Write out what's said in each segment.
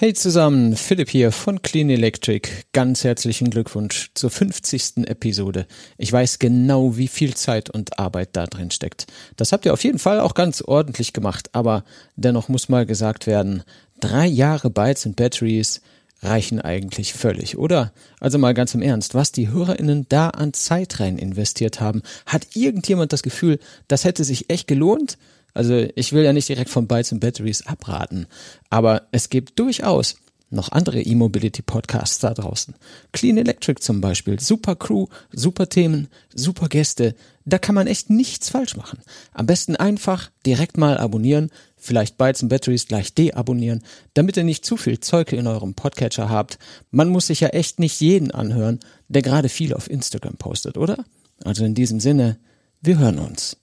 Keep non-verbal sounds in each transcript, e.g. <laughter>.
Hey zusammen, Philipp hier von Clean Electric. Ganz herzlichen Glückwunsch zur 50. Episode. Ich weiß genau, wie viel Zeit und Arbeit da drin steckt. Das habt ihr auf jeden Fall auch ganz ordentlich gemacht, aber dennoch muss mal gesagt werden, drei Jahre Bytes und Batteries reichen eigentlich völlig, oder? Also mal ganz im Ernst, was die HörerInnen da an Zeit rein investiert haben, hat irgendjemand das Gefühl, das hätte sich echt gelohnt? Also ich will ja nicht direkt von Bytes und Batteries abraten, aber es gibt durchaus noch andere E-Mobility-Podcasts da draußen. Clean Electric zum Beispiel, super Crew, super Themen, super Gäste. Da kann man echt nichts falsch machen. Am besten einfach direkt mal abonnieren, vielleicht Bytes und Batteries gleich deabonnieren, damit ihr nicht zu viel Zeug in eurem Podcatcher habt. Man muss sich ja echt nicht jeden anhören, der gerade viel auf Instagram postet, oder? Also in diesem Sinne, wir hören uns.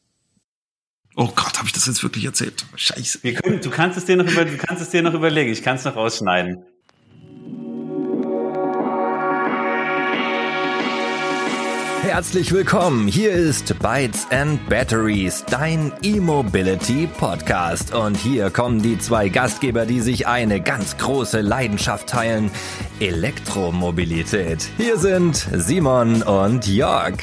Oh Gott, habe ich das jetzt wirklich erzählt? Scheiße. Können, du kannst es dir noch über, du kannst es dir noch überlegen. Ich kann es noch rausschneiden. Herzlich willkommen. Hier ist Bytes and Batteries, dein E-Mobility Podcast. Und hier kommen die zwei Gastgeber, die sich eine ganz große Leidenschaft teilen: Elektromobilität. Hier sind Simon und Jörg.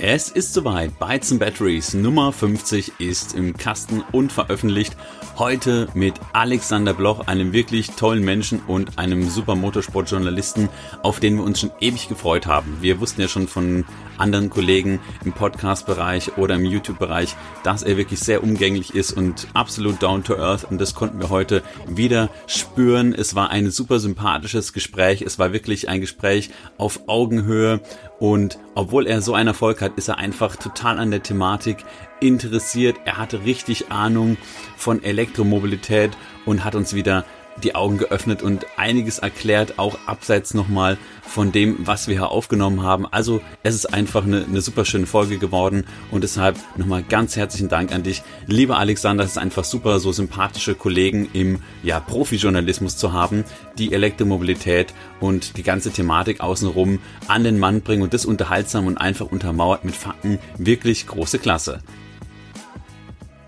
Es ist soweit. Bytes and Batteries Nummer 50 ist im Kasten und veröffentlicht. Heute mit Alexander Bloch, einem wirklich tollen Menschen und einem super Motorsportjournalisten, auf den wir uns schon ewig gefreut haben. Wir wussten ja schon von anderen Kollegen im Podcast-Bereich oder im YouTube-Bereich, dass er wirklich sehr umgänglich ist und absolut down to earth. Und das konnten wir heute wieder spüren. Es war ein super sympathisches Gespräch. Es war wirklich ein Gespräch auf Augenhöhe. Und obwohl er so einen Erfolg hat, ist er einfach total an der Thematik interessiert. Er hatte richtig Ahnung von Elektromobilität und hat uns wieder die Augen geöffnet und einiges erklärt, auch abseits nochmal von dem, was wir hier aufgenommen haben. Also es ist einfach eine, eine super schöne Folge geworden und deshalb nochmal ganz herzlichen Dank an dich. Lieber Alexander, es ist einfach super, so sympathische Kollegen im ja, Profijournalismus zu haben, die Elektromobilität und die ganze Thematik außenrum an den Mann bringen und das unterhaltsam und einfach untermauert mit Fakten. Wirklich große Klasse.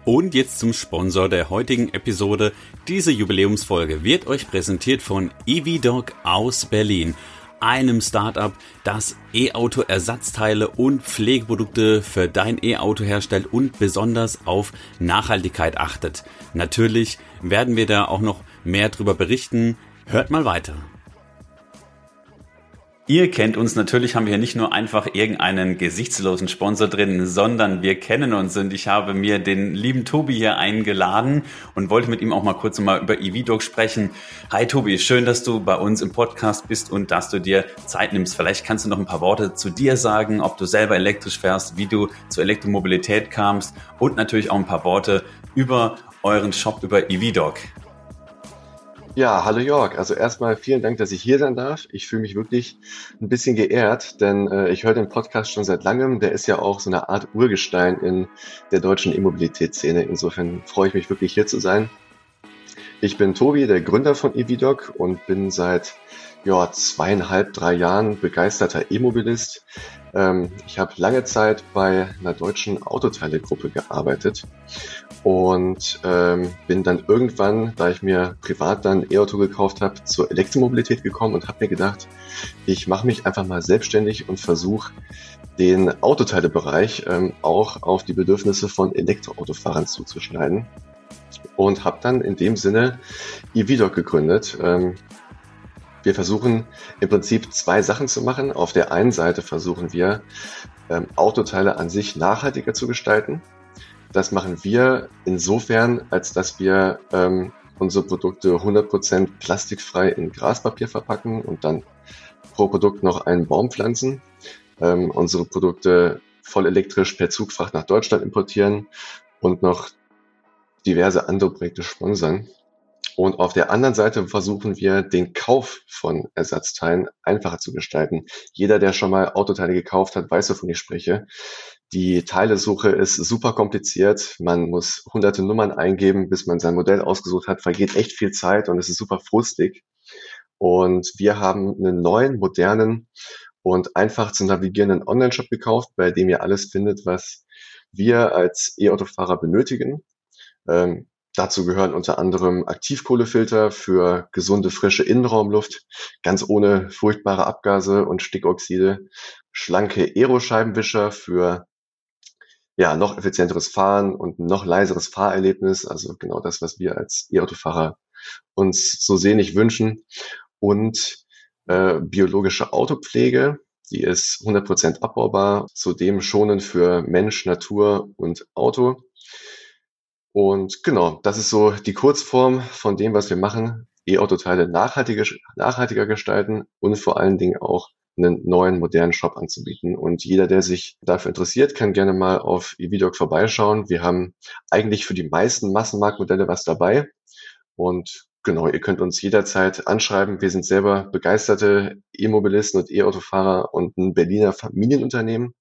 Und jetzt zum Sponsor der heutigen Episode. Diese Jubiläumsfolge wird euch präsentiert von EVDoc aus Berlin, einem Startup, das E-Auto-Ersatzteile und Pflegeprodukte für dein E-Auto herstellt und besonders auf Nachhaltigkeit achtet. Natürlich werden wir da auch noch mehr drüber berichten. Hört mal weiter. Ihr kennt uns natürlich, haben wir hier nicht nur einfach irgendeinen gesichtslosen Sponsor drin, sondern wir kennen uns und ich habe mir den lieben Tobi hier eingeladen und wollte mit ihm auch mal kurz mal über EVDoc sprechen. Hi Tobi, schön, dass du bei uns im Podcast bist und dass du dir Zeit nimmst. Vielleicht kannst du noch ein paar Worte zu dir sagen, ob du selber elektrisch fährst, wie du zur Elektromobilität kamst und natürlich auch ein paar Worte über euren Shop, über EVDoc. Ja, hallo Jörg. Also erstmal vielen Dank, dass ich hier sein darf. Ich fühle mich wirklich ein bisschen geehrt, denn äh, ich höre den Podcast schon seit langem. Der ist ja auch so eine Art Urgestein in der deutschen E-Mobilitätsszene. Insofern freue ich mich wirklich hier zu sein. Ich bin Tobi, der Gründer von EVDoc und bin seit ja, zweieinhalb, drei Jahren begeisterter E-Mobilist. Ähm, ich habe lange Zeit bei einer deutschen Autoteilegruppe gearbeitet und ähm, bin dann irgendwann, da ich mir privat dann E-Auto gekauft habe, zur Elektromobilität gekommen und habe mir gedacht, ich mache mich einfach mal selbstständig und versuche den Autoteilebereich ähm, auch auf die Bedürfnisse von Elektroautofahrern zuzuschneiden und habe dann in dem Sinne eVdoc gegründet. Ähm, wir versuchen im Prinzip zwei Sachen zu machen. Auf der einen Seite versuchen wir, ähm, Autoteile an sich nachhaltiger zu gestalten. Das machen wir insofern, als dass wir ähm, unsere Produkte 100% plastikfrei in Graspapier verpacken und dann pro Produkt noch einen Baum pflanzen. Ähm, unsere Produkte voll elektrisch per Zugfracht nach Deutschland importieren und noch diverse andere Projekte sponsern. Und auf der anderen Seite versuchen wir, den Kauf von Ersatzteilen einfacher zu gestalten. Jeder, der schon mal Autoteile gekauft hat, weiß, wovon ich spreche. Die Teilesuche ist super kompliziert. Man muss hunderte Nummern eingeben, bis man sein Modell ausgesucht hat. Vergeht echt viel Zeit und es ist super frustig. Und wir haben einen neuen, modernen und einfach zu navigierenden Online-Shop gekauft, bei dem ihr alles findet, was wir als E-Autofahrer benötigen. Ähm, Dazu gehören unter anderem Aktivkohlefilter für gesunde, frische Innenraumluft, ganz ohne furchtbare Abgase und Stickoxide, schlanke Aeroscheibenwischer für ja, noch effizienteres Fahren und noch leiseres Fahrerlebnis, also genau das, was wir als E-Autofahrer uns so sehnlich wünschen. Und äh, biologische Autopflege, die ist 100% abbaubar, zudem schonend für Mensch, Natur und Auto. Und genau, das ist so die Kurzform von dem, was wir machen. E-Autoteile nachhaltiger, nachhaltiger gestalten und vor allen Dingen auch einen neuen, modernen Shop anzubieten. Und jeder, der sich dafür interessiert, kann gerne mal auf eVidog vorbeischauen. Wir haben eigentlich für die meisten Massenmarktmodelle was dabei. Und genau, ihr könnt uns jederzeit anschreiben. Wir sind selber begeisterte E-Mobilisten und E-Autofahrer und ein Berliner Familienunternehmen.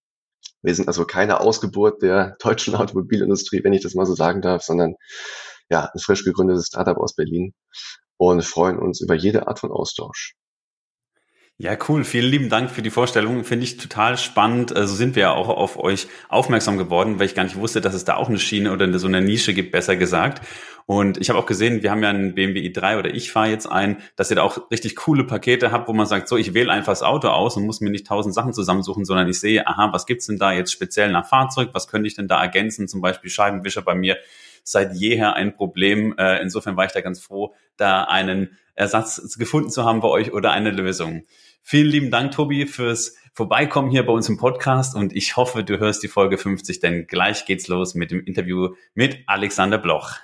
Wir sind also keine Ausgeburt der deutschen <laughs> Automobilindustrie, wenn ich das mal so sagen darf, sondern ja, ein frisch gegründetes Startup aus Berlin und freuen uns über jede Art von Austausch. Ja, cool. Vielen lieben Dank für die Vorstellung. Finde ich total spannend. So also sind wir ja auch auf euch aufmerksam geworden, weil ich gar nicht wusste, dass es da auch eine Schiene oder so eine Nische gibt, besser gesagt. Und ich habe auch gesehen, wir haben ja einen BMW i3 oder ich fahre jetzt ein, dass ihr da auch richtig coole Pakete habt, wo man sagt, so, ich wähle einfach das Auto aus und muss mir nicht tausend Sachen zusammensuchen, sondern ich sehe, aha, was gibt's denn da jetzt speziell nach Fahrzeug? Was könnte ich denn da ergänzen? Zum Beispiel Scheibenwischer bei mir seit jeher ein Problem. Äh, insofern war ich da ganz froh, da einen Ersatz gefunden zu haben bei euch oder eine Lösung. Vielen lieben Dank, Tobi, fürs Vorbeikommen hier bei uns im Podcast und ich hoffe, du hörst die Folge 50, denn gleich geht's los mit dem Interview mit Alexander Bloch.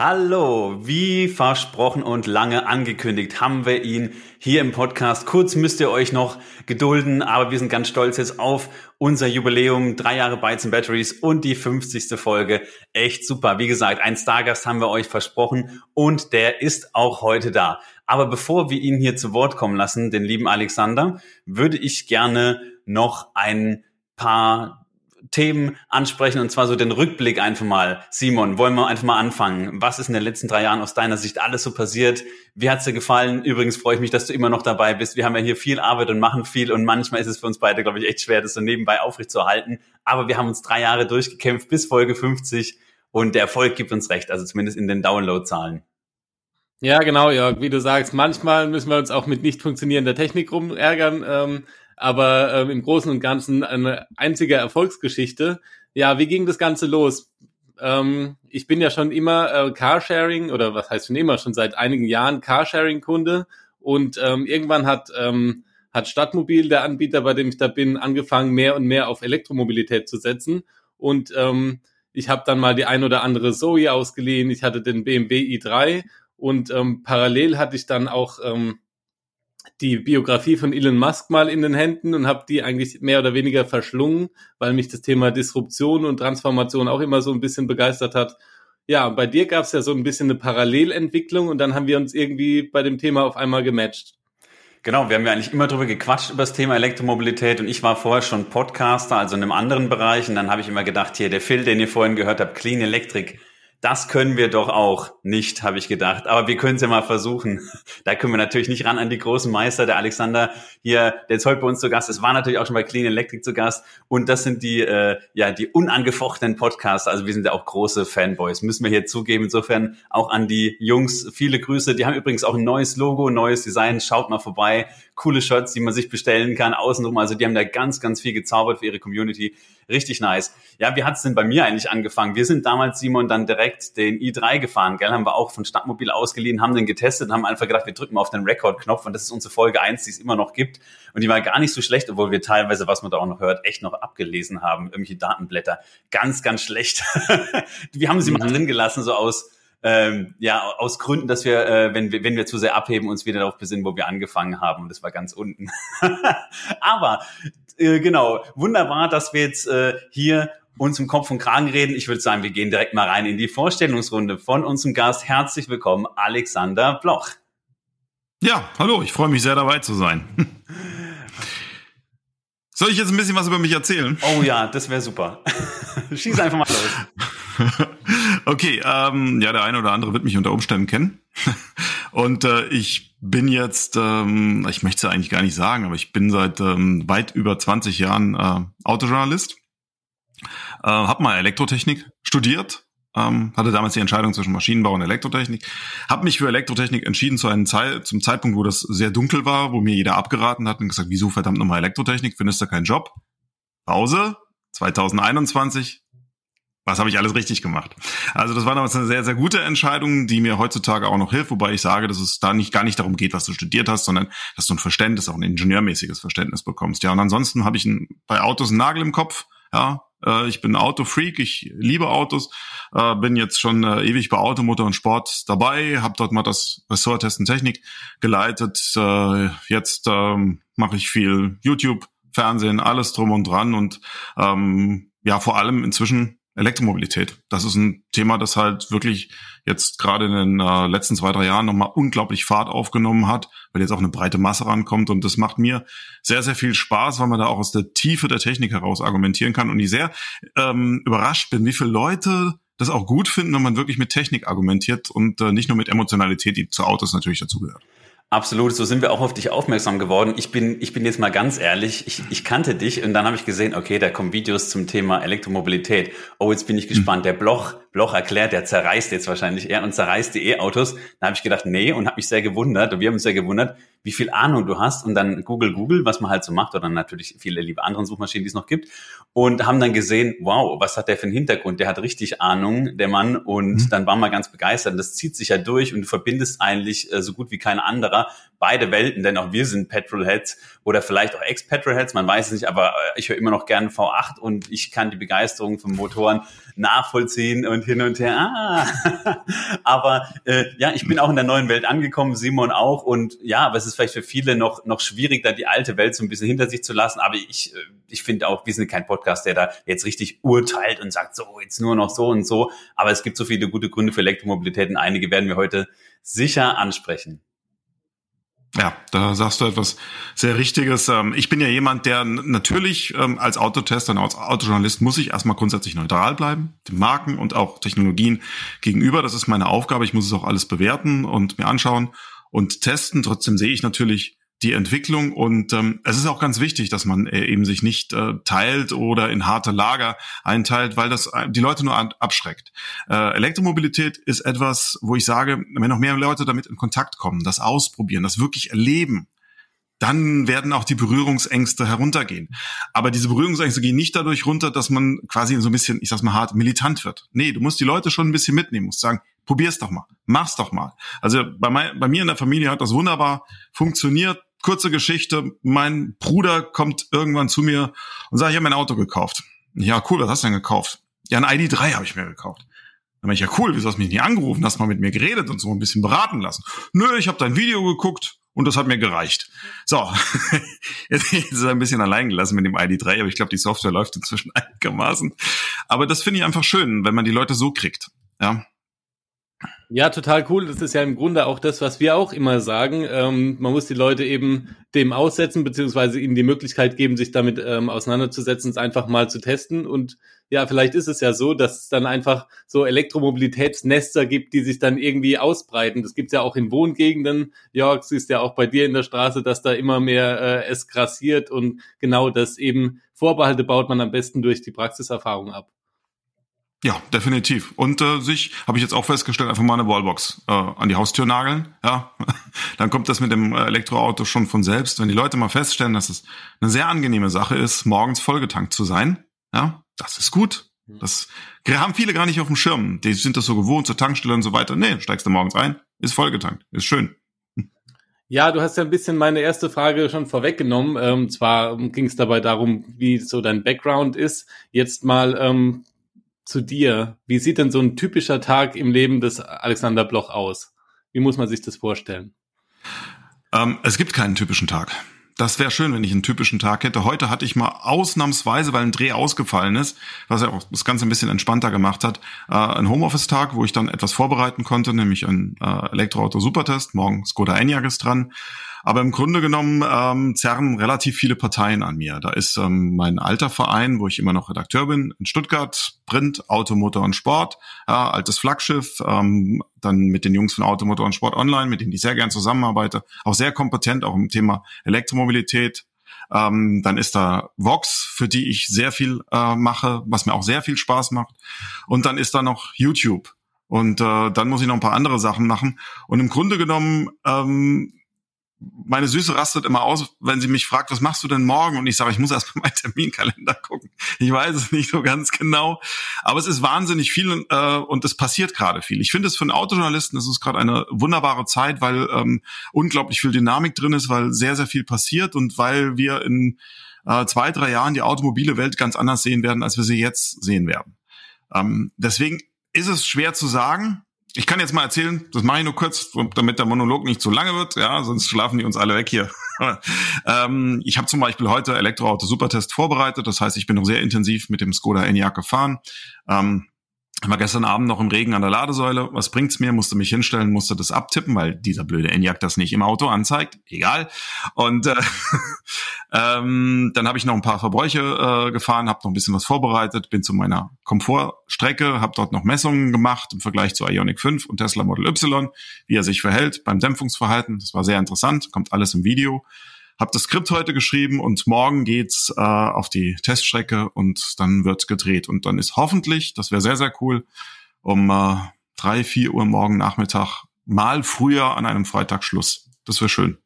Hallo, wie versprochen und lange angekündigt haben wir ihn hier im Podcast. Kurz müsst ihr euch noch gedulden, aber wir sind ganz stolz jetzt auf unser Jubiläum, drei Jahre Bytes and Batteries und die 50. Folge. Echt super. Wie gesagt, ein Stargast haben wir euch versprochen und der ist auch heute da. Aber bevor wir ihn hier zu Wort kommen lassen, den lieben Alexander, würde ich gerne noch ein paar Themen ansprechen und zwar so den Rückblick einfach mal. Simon, wollen wir einfach mal anfangen? Was ist in den letzten drei Jahren aus deiner Sicht alles so passiert? Wie hat's dir gefallen? Übrigens freue ich mich, dass du immer noch dabei bist. Wir haben ja hier viel Arbeit und machen viel und manchmal ist es für uns beide, glaube ich, echt schwer, das so nebenbei aufrechtzuerhalten. Aber wir haben uns drei Jahre durchgekämpft bis Folge 50 und der Erfolg gibt uns recht, also zumindest in den Downloadzahlen. Ja, genau, Jörg. Wie du sagst, manchmal müssen wir uns auch mit nicht funktionierender Technik rumärgern. Ähm, aber ähm, im Großen und Ganzen eine einzige Erfolgsgeschichte. Ja, wie ging das Ganze los? Ähm, ich bin ja schon immer äh, Carsharing oder was heißt schon immer, schon seit einigen Jahren Carsharing-Kunde und ähm, irgendwann hat ähm, hat Stadtmobil, der Anbieter, bei dem ich da bin, angefangen, mehr und mehr auf Elektromobilität zu setzen. Und ähm, ich habe dann mal die ein oder andere Zoe ausgeliehen, ich hatte den BMW i3 und ähm, parallel hatte ich dann auch ähm, die Biografie von Elon Musk mal in den Händen und habe die eigentlich mehr oder weniger verschlungen, weil mich das Thema Disruption und Transformation auch immer so ein bisschen begeistert hat. Ja, bei dir gab es ja so ein bisschen eine Parallelentwicklung und dann haben wir uns irgendwie bei dem Thema auf einmal gematcht. Genau, wir haben ja eigentlich immer drüber gequatscht über das Thema Elektromobilität und ich war vorher schon Podcaster, also in einem anderen Bereich und dann habe ich immer gedacht, hier der Phil, den ihr vorhin gehört habt, Clean Electric, das können wir doch auch nicht, habe ich gedacht. Aber wir können es ja mal versuchen. <laughs> Da können wir natürlich nicht ran an die großen Meister. Der Alexander hier, der ist heute bei uns zu Gast. Es war natürlich auch schon bei Clean Electric zu Gast. Und das sind die, äh, ja, die unangefochtenen Podcasts. Also wir sind ja auch große Fanboys, müssen wir hier zugeben. Insofern auch an die Jungs viele Grüße. Die haben übrigens auch ein neues Logo, neues Design. Schaut mal vorbei. Coole Shirts, die man sich bestellen kann, außenrum. Also die haben da ganz, ganz viel gezaubert für ihre Community. Richtig nice. Ja, wie hat's denn bei mir eigentlich angefangen? Wir sind damals, Simon, dann direkt den i3 gefahren, gell? Haben wir auch von Stadtmobil ausgeliehen, haben den getestet haben einfach gedacht, wir drücken mal auf den Rekordknopf und das ist unsere Folge eins, die es immer noch gibt. Und die war gar nicht so schlecht, obwohl wir teilweise, was man da auch noch hört, echt noch abgelesen haben. Irgendwelche Datenblätter. Ganz, ganz schlecht. <laughs> wir haben sie mhm. mal drin gelassen, so aus, ähm, ja, aus Gründen, dass wir, äh, wenn wir, wenn wir zu sehr abheben, uns wieder darauf besinnen, wo wir angefangen haben. Und das war ganz unten. <laughs> Aber äh, genau, wunderbar, dass wir jetzt äh, hier uns im Kopf und Kragen reden. Ich würde sagen, wir gehen direkt mal rein in die Vorstellungsrunde von unserem Gast. Herzlich willkommen, Alexander Bloch. Ja, hallo, ich freue mich sehr dabei zu sein. <laughs> Soll ich jetzt ein bisschen was über mich erzählen? Oh ja, das wäre super. <laughs> Schieß einfach mal los. <laughs> okay, ähm, ja, der eine oder andere wird mich unter Umständen kennen. <laughs> Und äh, ich bin jetzt, ähm, ich möchte es eigentlich gar nicht sagen, aber ich bin seit ähm, weit über 20 Jahren äh, Autojournalist. Äh, habe mal Elektrotechnik studiert, ähm, hatte damals die Entscheidung zwischen Maschinenbau und Elektrotechnik. Habe mich für Elektrotechnik entschieden zu einem Zeit, zum Zeitpunkt, wo das sehr dunkel war, wo mir jeder abgeraten hat und gesagt, wieso verdammt nochmal Elektrotechnik, findest du keinen Job? Pause, 2021, was habe ich alles richtig gemacht? Also das war damals eine sehr, sehr gute Entscheidung, die mir heutzutage auch noch hilft, wobei ich sage, dass es da nicht gar nicht darum geht, was du studiert hast, sondern dass du ein Verständnis, auch ein ingenieurmäßiges Verständnis bekommst. Ja, und ansonsten habe ich ein, bei Autos einen Nagel im Kopf. Ja, äh, ich bin Autofreak, ich liebe Autos, äh, bin jetzt schon äh, ewig bei Automotor und Sport dabei, habe dort mal das Ressort Testen Technik geleitet. Äh, jetzt ähm, mache ich viel YouTube, Fernsehen, alles drum und dran und ähm, ja, vor allem inzwischen Elektromobilität. Das ist ein Thema, das halt wirklich jetzt gerade in den äh, letzten zwei, drei Jahren nochmal unglaublich Fahrt aufgenommen hat, weil jetzt auch eine breite Masse rankommt. Und das macht mir sehr, sehr viel Spaß, weil man da auch aus der Tiefe der Technik heraus argumentieren kann. Und ich sehr ähm, überrascht bin, wie viele Leute das auch gut finden, wenn man wirklich mit Technik argumentiert und äh, nicht nur mit Emotionalität, die zu Autos natürlich dazugehört. Absolut, so sind wir auch auf dich aufmerksam geworden. Ich bin, ich bin jetzt mal ganz ehrlich, ich, ich kannte dich und dann habe ich gesehen, okay, da kommen Videos zum Thema Elektromobilität. Oh, jetzt bin ich gespannt. Der Bloch, Bloch erklärt, der zerreißt jetzt wahrscheinlich er und zerreißt die E-Autos. Da habe ich gedacht, nee, und habe mich sehr gewundert und wir haben uns sehr gewundert, wie viel Ahnung du hast und dann Google Google, was man halt so macht oder natürlich viele liebe anderen Suchmaschinen, die es noch gibt und haben dann gesehen, wow, was hat der für einen Hintergrund? Der hat richtig Ahnung, der Mann und mhm. dann waren wir ganz begeistert. Und das zieht sich ja durch und du verbindest eigentlich äh, so gut wie kein anderer beide Welten, denn auch wir sind Petrolheads oder vielleicht auch Ex-Petrolheads, man weiß es nicht, aber äh, ich höre immer noch gerne V8 und ich kann die Begeisterung von Motoren nachvollziehen und hin und her. Ah. <laughs> aber äh, ja, ich bin auch in der neuen Welt angekommen, Simon auch und ja, aber es ist vielleicht für viele noch noch schwierig, da die alte Welt so ein bisschen hinter sich zu lassen. Aber ich äh, ich finde auch, wir sind kein Podcast, der da jetzt richtig urteilt und sagt so jetzt nur noch so und so. Aber es gibt so viele gute Gründe für Elektromobilität und einige werden wir heute sicher ansprechen. Ja, da sagst du etwas sehr Richtiges. Ähm, ich bin ja jemand, der natürlich ähm, als Autotester und als Autojournalist muss ich erstmal grundsätzlich neutral bleiben, den Marken und auch Technologien gegenüber. Das ist meine Aufgabe. Ich muss es auch alles bewerten und mir anschauen und testen. Trotzdem sehe ich natürlich die Entwicklung. Und ähm, es ist auch ganz wichtig, dass man äh, eben sich nicht äh, teilt oder in harte Lager einteilt, weil das äh, die Leute nur abschreckt. Äh, Elektromobilität ist etwas, wo ich sage, wenn noch mehr Leute damit in Kontakt kommen, das ausprobieren, das wirklich erleben, dann werden auch die Berührungsängste heruntergehen. Aber diese Berührungsängste gehen nicht dadurch runter, dass man quasi so ein bisschen, ich sag's mal hart, militant wird. Nee, du musst die Leute schon ein bisschen mitnehmen, musst sagen, probier's doch mal, mach's doch mal. Also bei, mein, bei mir in der Familie hat das wunderbar funktioniert kurze Geschichte. Mein Bruder kommt irgendwann zu mir und sagt, ich habe mein Auto gekauft. Ja, cool, was hast du denn gekauft? Ja, ein ID3 habe ich mir gekauft. Dann ich ja cool, wieso hast du mich nicht angerufen, hast mal mit mir geredet und so ein bisschen beraten lassen. Nö, ich habe dein Video geguckt und das hat mir gereicht. So, <laughs> jetzt ist er ein bisschen allein gelassen mit dem ID3, aber ich glaube, die Software läuft inzwischen <laughs> einigermaßen. Aber das finde ich einfach schön, wenn man die Leute so kriegt. Ja, ja, total cool. Das ist ja im Grunde auch das, was wir auch immer sagen. Ähm, man muss die Leute eben dem aussetzen, beziehungsweise ihnen die Möglichkeit geben, sich damit ähm, auseinanderzusetzen, es einfach mal zu testen. Und ja, vielleicht ist es ja so, dass es dann einfach so Elektromobilitätsnester gibt, die sich dann irgendwie ausbreiten. Das gibt's ja auch in Wohngegenden. Jörg, siehst ja auch bei dir in der Straße, dass da immer mehr äh, es grassiert und genau das eben Vorbehalte baut man am besten durch die Praxiserfahrung ab. Ja, definitiv. Und äh, sich, habe ich jetzt auch festgestellt, einfach mal eine Wallbox äh, an die Haustür nageln. Ja, <laughs> dann kommt das mit dem Elektroauto schon von selbst. Wenn die Leute mal feststellen, dass es eine sehr angenehme Sache ist, morgens vollgetankt zu sein, ja, das ist gut. Das haben viele gar nicht auf dem Schirm. Die sind das so gewohnt zur Tankstelle und so weiter. Nee, steigst du morgens ein, ist vollgetankt, ist schön. Ja, du hast ja ein bisschen meine erste Frage schon vorweggenommen. Ähm, zwar ging es dabei darum, wie so dein Background ist. Jetzt mal ähm, zu dir. Wie sieht denn so ein typischer Tag im Leben des Alexander Bloch aus? Wie muss man sich das vorstellen? Ähm, es gibt keinen typischen Tag. Das wäre schön, wenn ich einen typischen Tag hätte. Heute hatte ich mal ausnahmsweise, weil ein Dreh ausgefallen ist, was ja auch das Ganze ein bisschen entspannter gemacht hat, äh, ein Homeoffice-Tag, wo ich dann etwas vorbereiten konnte, nämlich ein äh, Elektroauto-Supertest. Morgen Skoda Enyaq ist dran. Aber im Grunde genommen ähm, zerren relativ viele Parteien an mir. Da ist ähm, mein alter Verein, wo ich immer noch Redakteur bin, in Stuttgart, Print, Automotor und Sport, ja, altes Flaggschiff, ähm, dann mit den Jungs von Automotor und Sport Online, mit denen ich sehr gern zusammenarbeite, auch sehr kompetent, auch im Thema Elektromobilität. Ähm, dann ist da Vox, für die ich sehr viel äh, mache, was mir auch sehr viel Spaß macht. Und dann ist da noch YouTube. Und äh, dann muss ich noch ein paar andere Sachen machen. Und im Grunde genommen ähm, meine Süße rastet immer aus, wenn sie mich fragt, was machst du denn morgen? Und ich sage, ich muss erst mal meinen Terminkalender gucken. Ich weiß es nicht so ganz genau. Aber es ist wahnsinnig viel äh, und es passiert gerade viel. Ich finde es für einen Autojournalisten, es ist gerade eine wunderbare Zeit, weil ähm, unglaublich viel Dynamik drin ist, weil sehr, sehr viel passiert und weil wir in äh, zwei, drei Jahren die automobile Welt ganz anders sehen werden, als wir sie jetzt sehen werden. Ähm, deswegen ist es schwer zu sagen, ich kann jetzt mal erzählen, das mache ich nur kurz, damit der Monolog nicht zu lange wird, ja, sonst schlafen die uns alle weg hier. <laughs> ähm, ich habe zum Beispiel heute Elektroauto Supertest vorbereitet, das heißt, ich bin noch sehr intensiv mit dem Skoda Enyaq gefahren. Ähm, war gestern Abend noch im Regen an der Ladesäule. Was bringt's mir? Musste mich hinstellen, musste das abtippen, weil dieser blöde Enyaq das nicht im Auto anzeigt. Egal. Und äh, <laughs> ähm, dann habe ich noch ein paar Verbräuche äh, gefahren, habe noch ein bisschen was vorbereitet, bin zu meiner Komfortstrecke, habe dort noch Messungen gemacht im Vergleich zu Ionic 5 und Tesla Model Y, wie er sich verhält beim Dämpfungsverhalten. Das war sehr interessant, kommt alles im Video. Hab das Skript heute geschrieben und morgen geht's äh, auf die Teststrecke und dann wird gedreht. Und dann ist hoffentlich, das wäre sehr, sehr cool, um äh, drei, vier Uhr morgen Nachmittag mal früher an einem Freitag Schluss. Das wäre schön.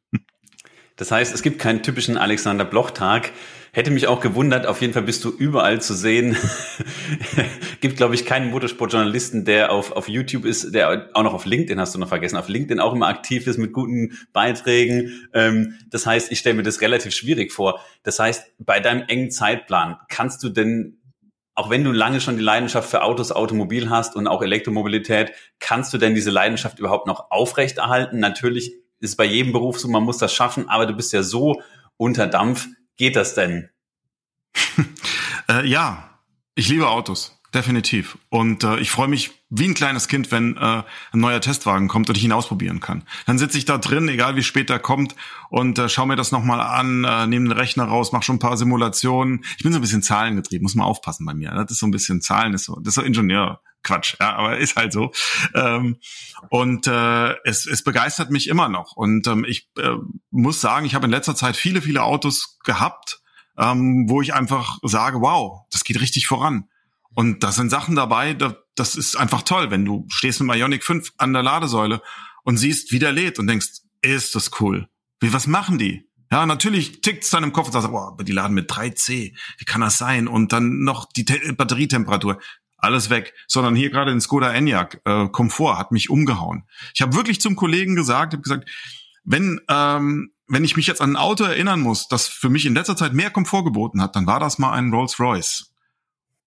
Das heißt, es gibt keinen typischen Alexander Bloch-Tag. Hätte mich auch gewundert, auf jeden Fall bist du überall zu sehen. <laughs> gibt, glaube ich, keinen Motorsportjournalisten, der auf, auf YouTube ist, der auch noch auf LinkedIn, hast du noch vergessen, auf LinkedIn auch immer aktiv ist mit guten Beiträgen. Ähm, das heißt, ich stelle mir das relativ schwierig vor. Das heißt, bei deinem engen Zeitplan, kannst du denn auch wenn du lange schon die Leidenschaft für Autos, Automobil hast und auch Elektromobilität, kannst du denn diese Leidenschaft überhaupt noch aufrechterhalten? Natürlich ist bei jedem Beruf so, man muss das schaffen, aber du bist ja so unter Dampf. Geht das denn? <laughs> äh, ja, ich liebe Autos, definitiv. Und äh, ich freue mich wie ein kleines Kind, wenn äh, ein neuer Testwagen kommt und ich ihn ausprobieren kann. Dann sitze ich da drin, egal wie spät er kommt, und äh, schaue mir das nochmal an, äh, nehme den Rechner raus, mache schon ein paar Simulationen. Ich bin so ein bisschen zahlengetrieben, muss man aufpassen bei mir. Das ist so ein bisschen Zahlen, ist so, das ist so Ingenieur. Quatsch, ja, aber ist halt so. Ähm, und äh, es, es begeistert mich immer noch. Und ähm, ich äh, muss sagen, ich habe in letzter Zeit viele, viele Autos gehabt, ähm, wo ich einfach sage, wow, das geht richtig voran. Und da sind Sachen dabei, da, das ist einfach toll, wenn du stehst mit Ionic 5 an der Ladesäule und siehst, wie der lädt und denkst, ist das cool. Wie, was machen die? Ja, natürlich tickt's dann im Kopf und sagst, boah, die laden mit 3C. Wie kann das sein? Und dann noch die Te Batterietemperatur alles weg, sondern hier gerade in Skoda Enyaq, äh, Komfort hat mich umgehauen. Ich habe wirklich zum Kollegen gesagt, habe gesagt, wenn ähm, wenn ich mich jetzt an ein Auto erinnern muss, das für mich in letzter Zeit mehr Komfort geboten hat, dann war das mal ein Rolls Royce.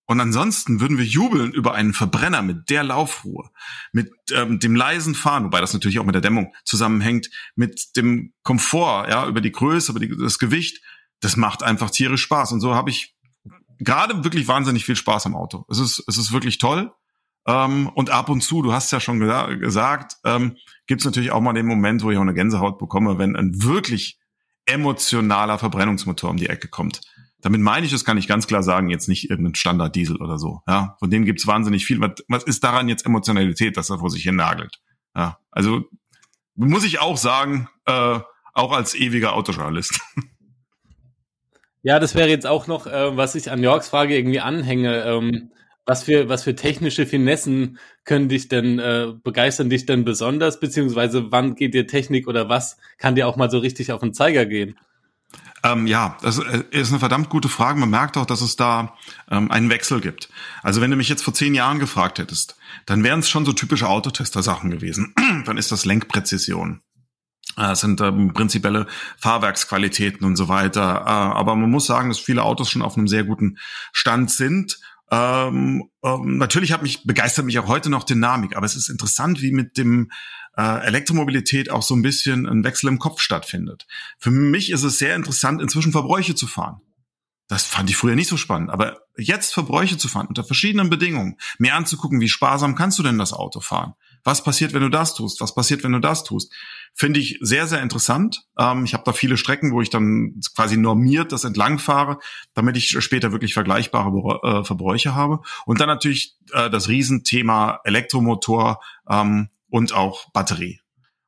Und ansonsten würden wir jubeln über einen Verbrenner mit der Laufruhe, mit ähm, dem leisen Fahren, wobei das natürlich auch mit der Dämmung zusammenhängt, mit dem Komfort, ja, über die Größe, über die, das Gewicht. Das macht einfach tierisch Spaß. Und so habe ich gerade wirklich wahnsinnig viel Spaß am Auto. Es ist, es ist wirklich toll. Ähm, und ab und zu, du hast ja schon gesa gesagt, ähm, gibt es natürlich auch mal den Moment, wo ich auch eine Gänsehaut bekomme, wenn ein wirklich emotionaler Verbrennungsmotor um die Ecke kommt. Damit meine ich, das kann ich ganz klar sagen, jetzt nicht irgendein Standard-Diesel oder so. Ja, von denen gibt es wahnsinnig viel. Was, was ist daran jetzt Emotionalität, dass er vor sich hin nagelt? Ja, also muss ich auch sagen, äh, auch als ewiger Autojournalist. Ja, das wäre jetzt auch noch, äh, was ich an Yorks Frage irgendwie anhänge. Ähm, was für, was für technische Finessen können dich denn, äh, begeistern dich denn besonders, beziehungsweise wann geht dir Technik oder was kann dir auch mal so richtig auf den Zeiger gehen? Ähm, ja, das äh, ist eine verdammt gute Frage. Man merkt auch, dass es da ähm, einen Wechsel gibt. Also wenn du mich jetzt vor zehn Jahren gefragt hättest, dann wären es schon so typische Autotester-Sachen gewesen. <clears throat> dann ist das Lenkpräzision. Das äh, sind ähm, prinzipielle Fahrwerksqualitäten und so weiter. Äh, aber man muss sagen, dass viele Autos schon auf einem sehr guten Stand sind. Ähm, ähm, natürlich hat mich begeistert mich auch heute noch Dynamik, aber es ist interessant, wie mit dem äh, Elektromobilität auch so ein bisschen ein Wechsel im Kopf stattfindet. Für mich ist es sehr interessant, inzwischen Verbräuche zu fahren. Das fand ich früher nicht so spannend. Aber jetzt Verbräuche zu fahren unter verschiedenen Bedingungen, mir anzugucken, wie sparsam kannst du denn das Auto fahren? Was passiert, wenn du das tust? Was passiert, wenn du das tust? Finde ich sehr, sehr interessant. Ähm, ich habe da viele Strecken, wo ich dann quasi normiert das entlang fahre, damit ich später wirklich vergleichbare äh, Verbräuche habe. Und dann natürlich äh, das Riesenthema Elektromotor ähm, und auch Batterie.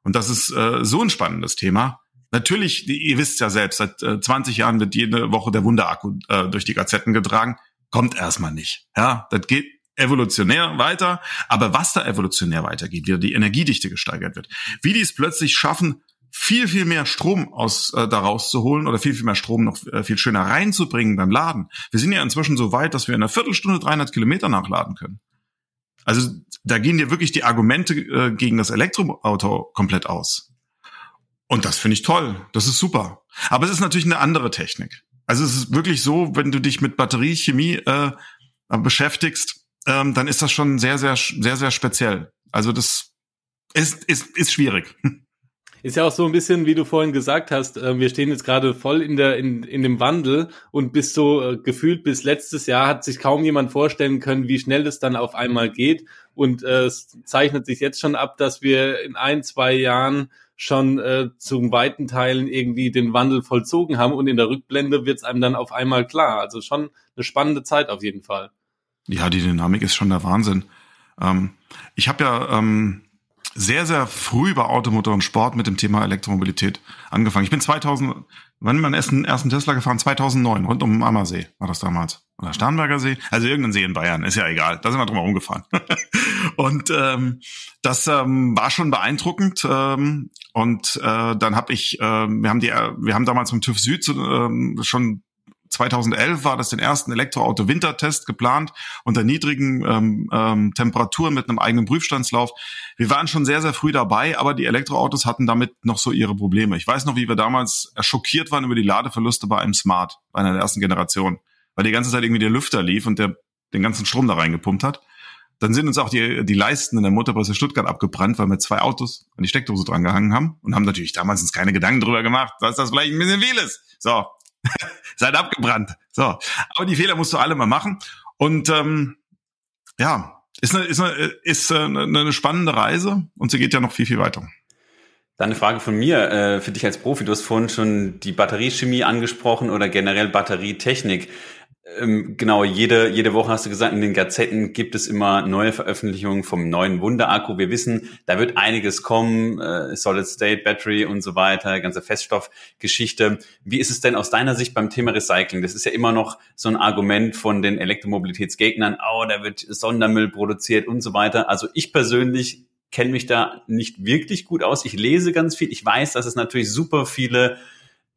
Und das ist äh, so ein spannendes Thema Natürlich, ihr wisst ja selbst, seit äh, 20 Jahren wird jede Woche der Wunderakku äh, durch die Gazetten getragen. Kommt erstmal nicht. Ja, das geht evolutionär weiter. Aber was da evolutionär weitergeht, wie die Energiedichte gesteigert wird, wie die es plötzlich schaffen, viel, viel mehr Strom aus äh, daraus zu holen oder viel, viel mehr Strom noch äh, viel schöner reinzubringen beim Laden. Wir sind ja inzwischen so weit, dass wir in einer Viertelstunde 300 Kilometer nachladen können. Also da gehen dir wirklich die Argumente äh, gegen das Elektroauto komplett aus. Und das finde ich toll. Das ist super. Aber es ist natürlich eine andere Technik. Also es ist wirklich so, wenn du dich mit Batteriechemie äh, beschäftigst, ähm, dann ist das schon sehr, sehr, sehr, sehr speziell. Also das ist, ist, ist schwierig. <laughs> Ist ja auch so ein bisschen, wie du vorhin gesagt hast, äh, wir stehen jetzt gerade voll in der in, in dem Wandel und bis so äh, gefühlt bis letztes Jahr hat sich kaum jemand vorstellen können, wie schnell es dann auf einmal geht und äh, es zeichnet sich jetzt schon ab, dass wir in ein, zwei Jahren schon äh, zum weiten Teilen irgendwie den Wandel vollzogen haben und in der Rückblende wird es einem dann auf einmal klar. Also schon eine spannende Zeit auf jeden Fall. Ja, die Dynamik ist schon der Wahnsinn. Ähm, ich habe ja ähm, sehr, sehr früh bei Automotor und Sport mit dem Thema Elektromobilität angefangen. Ich bin 2000, wann mein ersten, ersten Tesla gefahren? 2009, rund um Ammersee war das damals. Oder Starnberger See? Also irgendein See in Bayern, ist ja egal. Da sind wir drum herum gefahren. <laughs> und ähm, das ähm, war schon beeindruckend. Ähm, und äh, dann habe ich, äh, wir haben die, wir haben damals vom TÜV Süd äh, schon 2011 war das den ersten Elektroauto-Wintertest geplant unter niedrigen ähm, ähm, Temperaturen mit einem eigenen Prüfstandslauf. Wir waren schon sehr, sehr früh dabei, aber die Elektroautos hatten damit noch so ihre Probleme. Ich weiß noch, wie wir damals schockiert waren über die Ladeverluste bei einem Smart, bei einer ersten Generation, weil die ganze Zeit irgendwie der Lüfter lief und der den ganzen Strom da reingepumpt hat. Dann sind uns auch die, die Leisten in der Motorpresse Stuttgart abgebrannt, weil wir zwei Autos an die Steckdose dran gehangen haben und haben natürlich damals uns keine Gedanken drüber gemacht, dass das vielleicht ein bisschen viel ist. So, <laughs> seid abgebrannt. So, aber die Fehler musst du alle mal machen. Und ähm, ja, ist eine, ist eine, ist eine, eine spannende Reise und sie geht ja noch viel, viel weiter. Dann eine Frage von mir äh, für dich als Profi. Du hast vorhin schon die Batteriechemie angesprochen oder generell Batterietechnik. Ähm, genau, jede, jede Woche hast du gesagt, in den Gazetten gibt es immer neue Veröffentlichungen vom neuen Wunderakku. Wir wissen, da wird einiges kommen, äh, Solid State Battery und so weiter, ganze Feststoffgeschichte. Wie ist es denn aus deiner Sicht beim Thema Recycling? Das ist ja immer noch so ein Argument von den Elektromobilitätsgegnern, oh, da wird Sondermüll produziert und so weiter. Also ich persönlich kenne mich da nicht wirklich gut aus. Ich lese ganz viel. Ich weiß, dass es natürlich super viele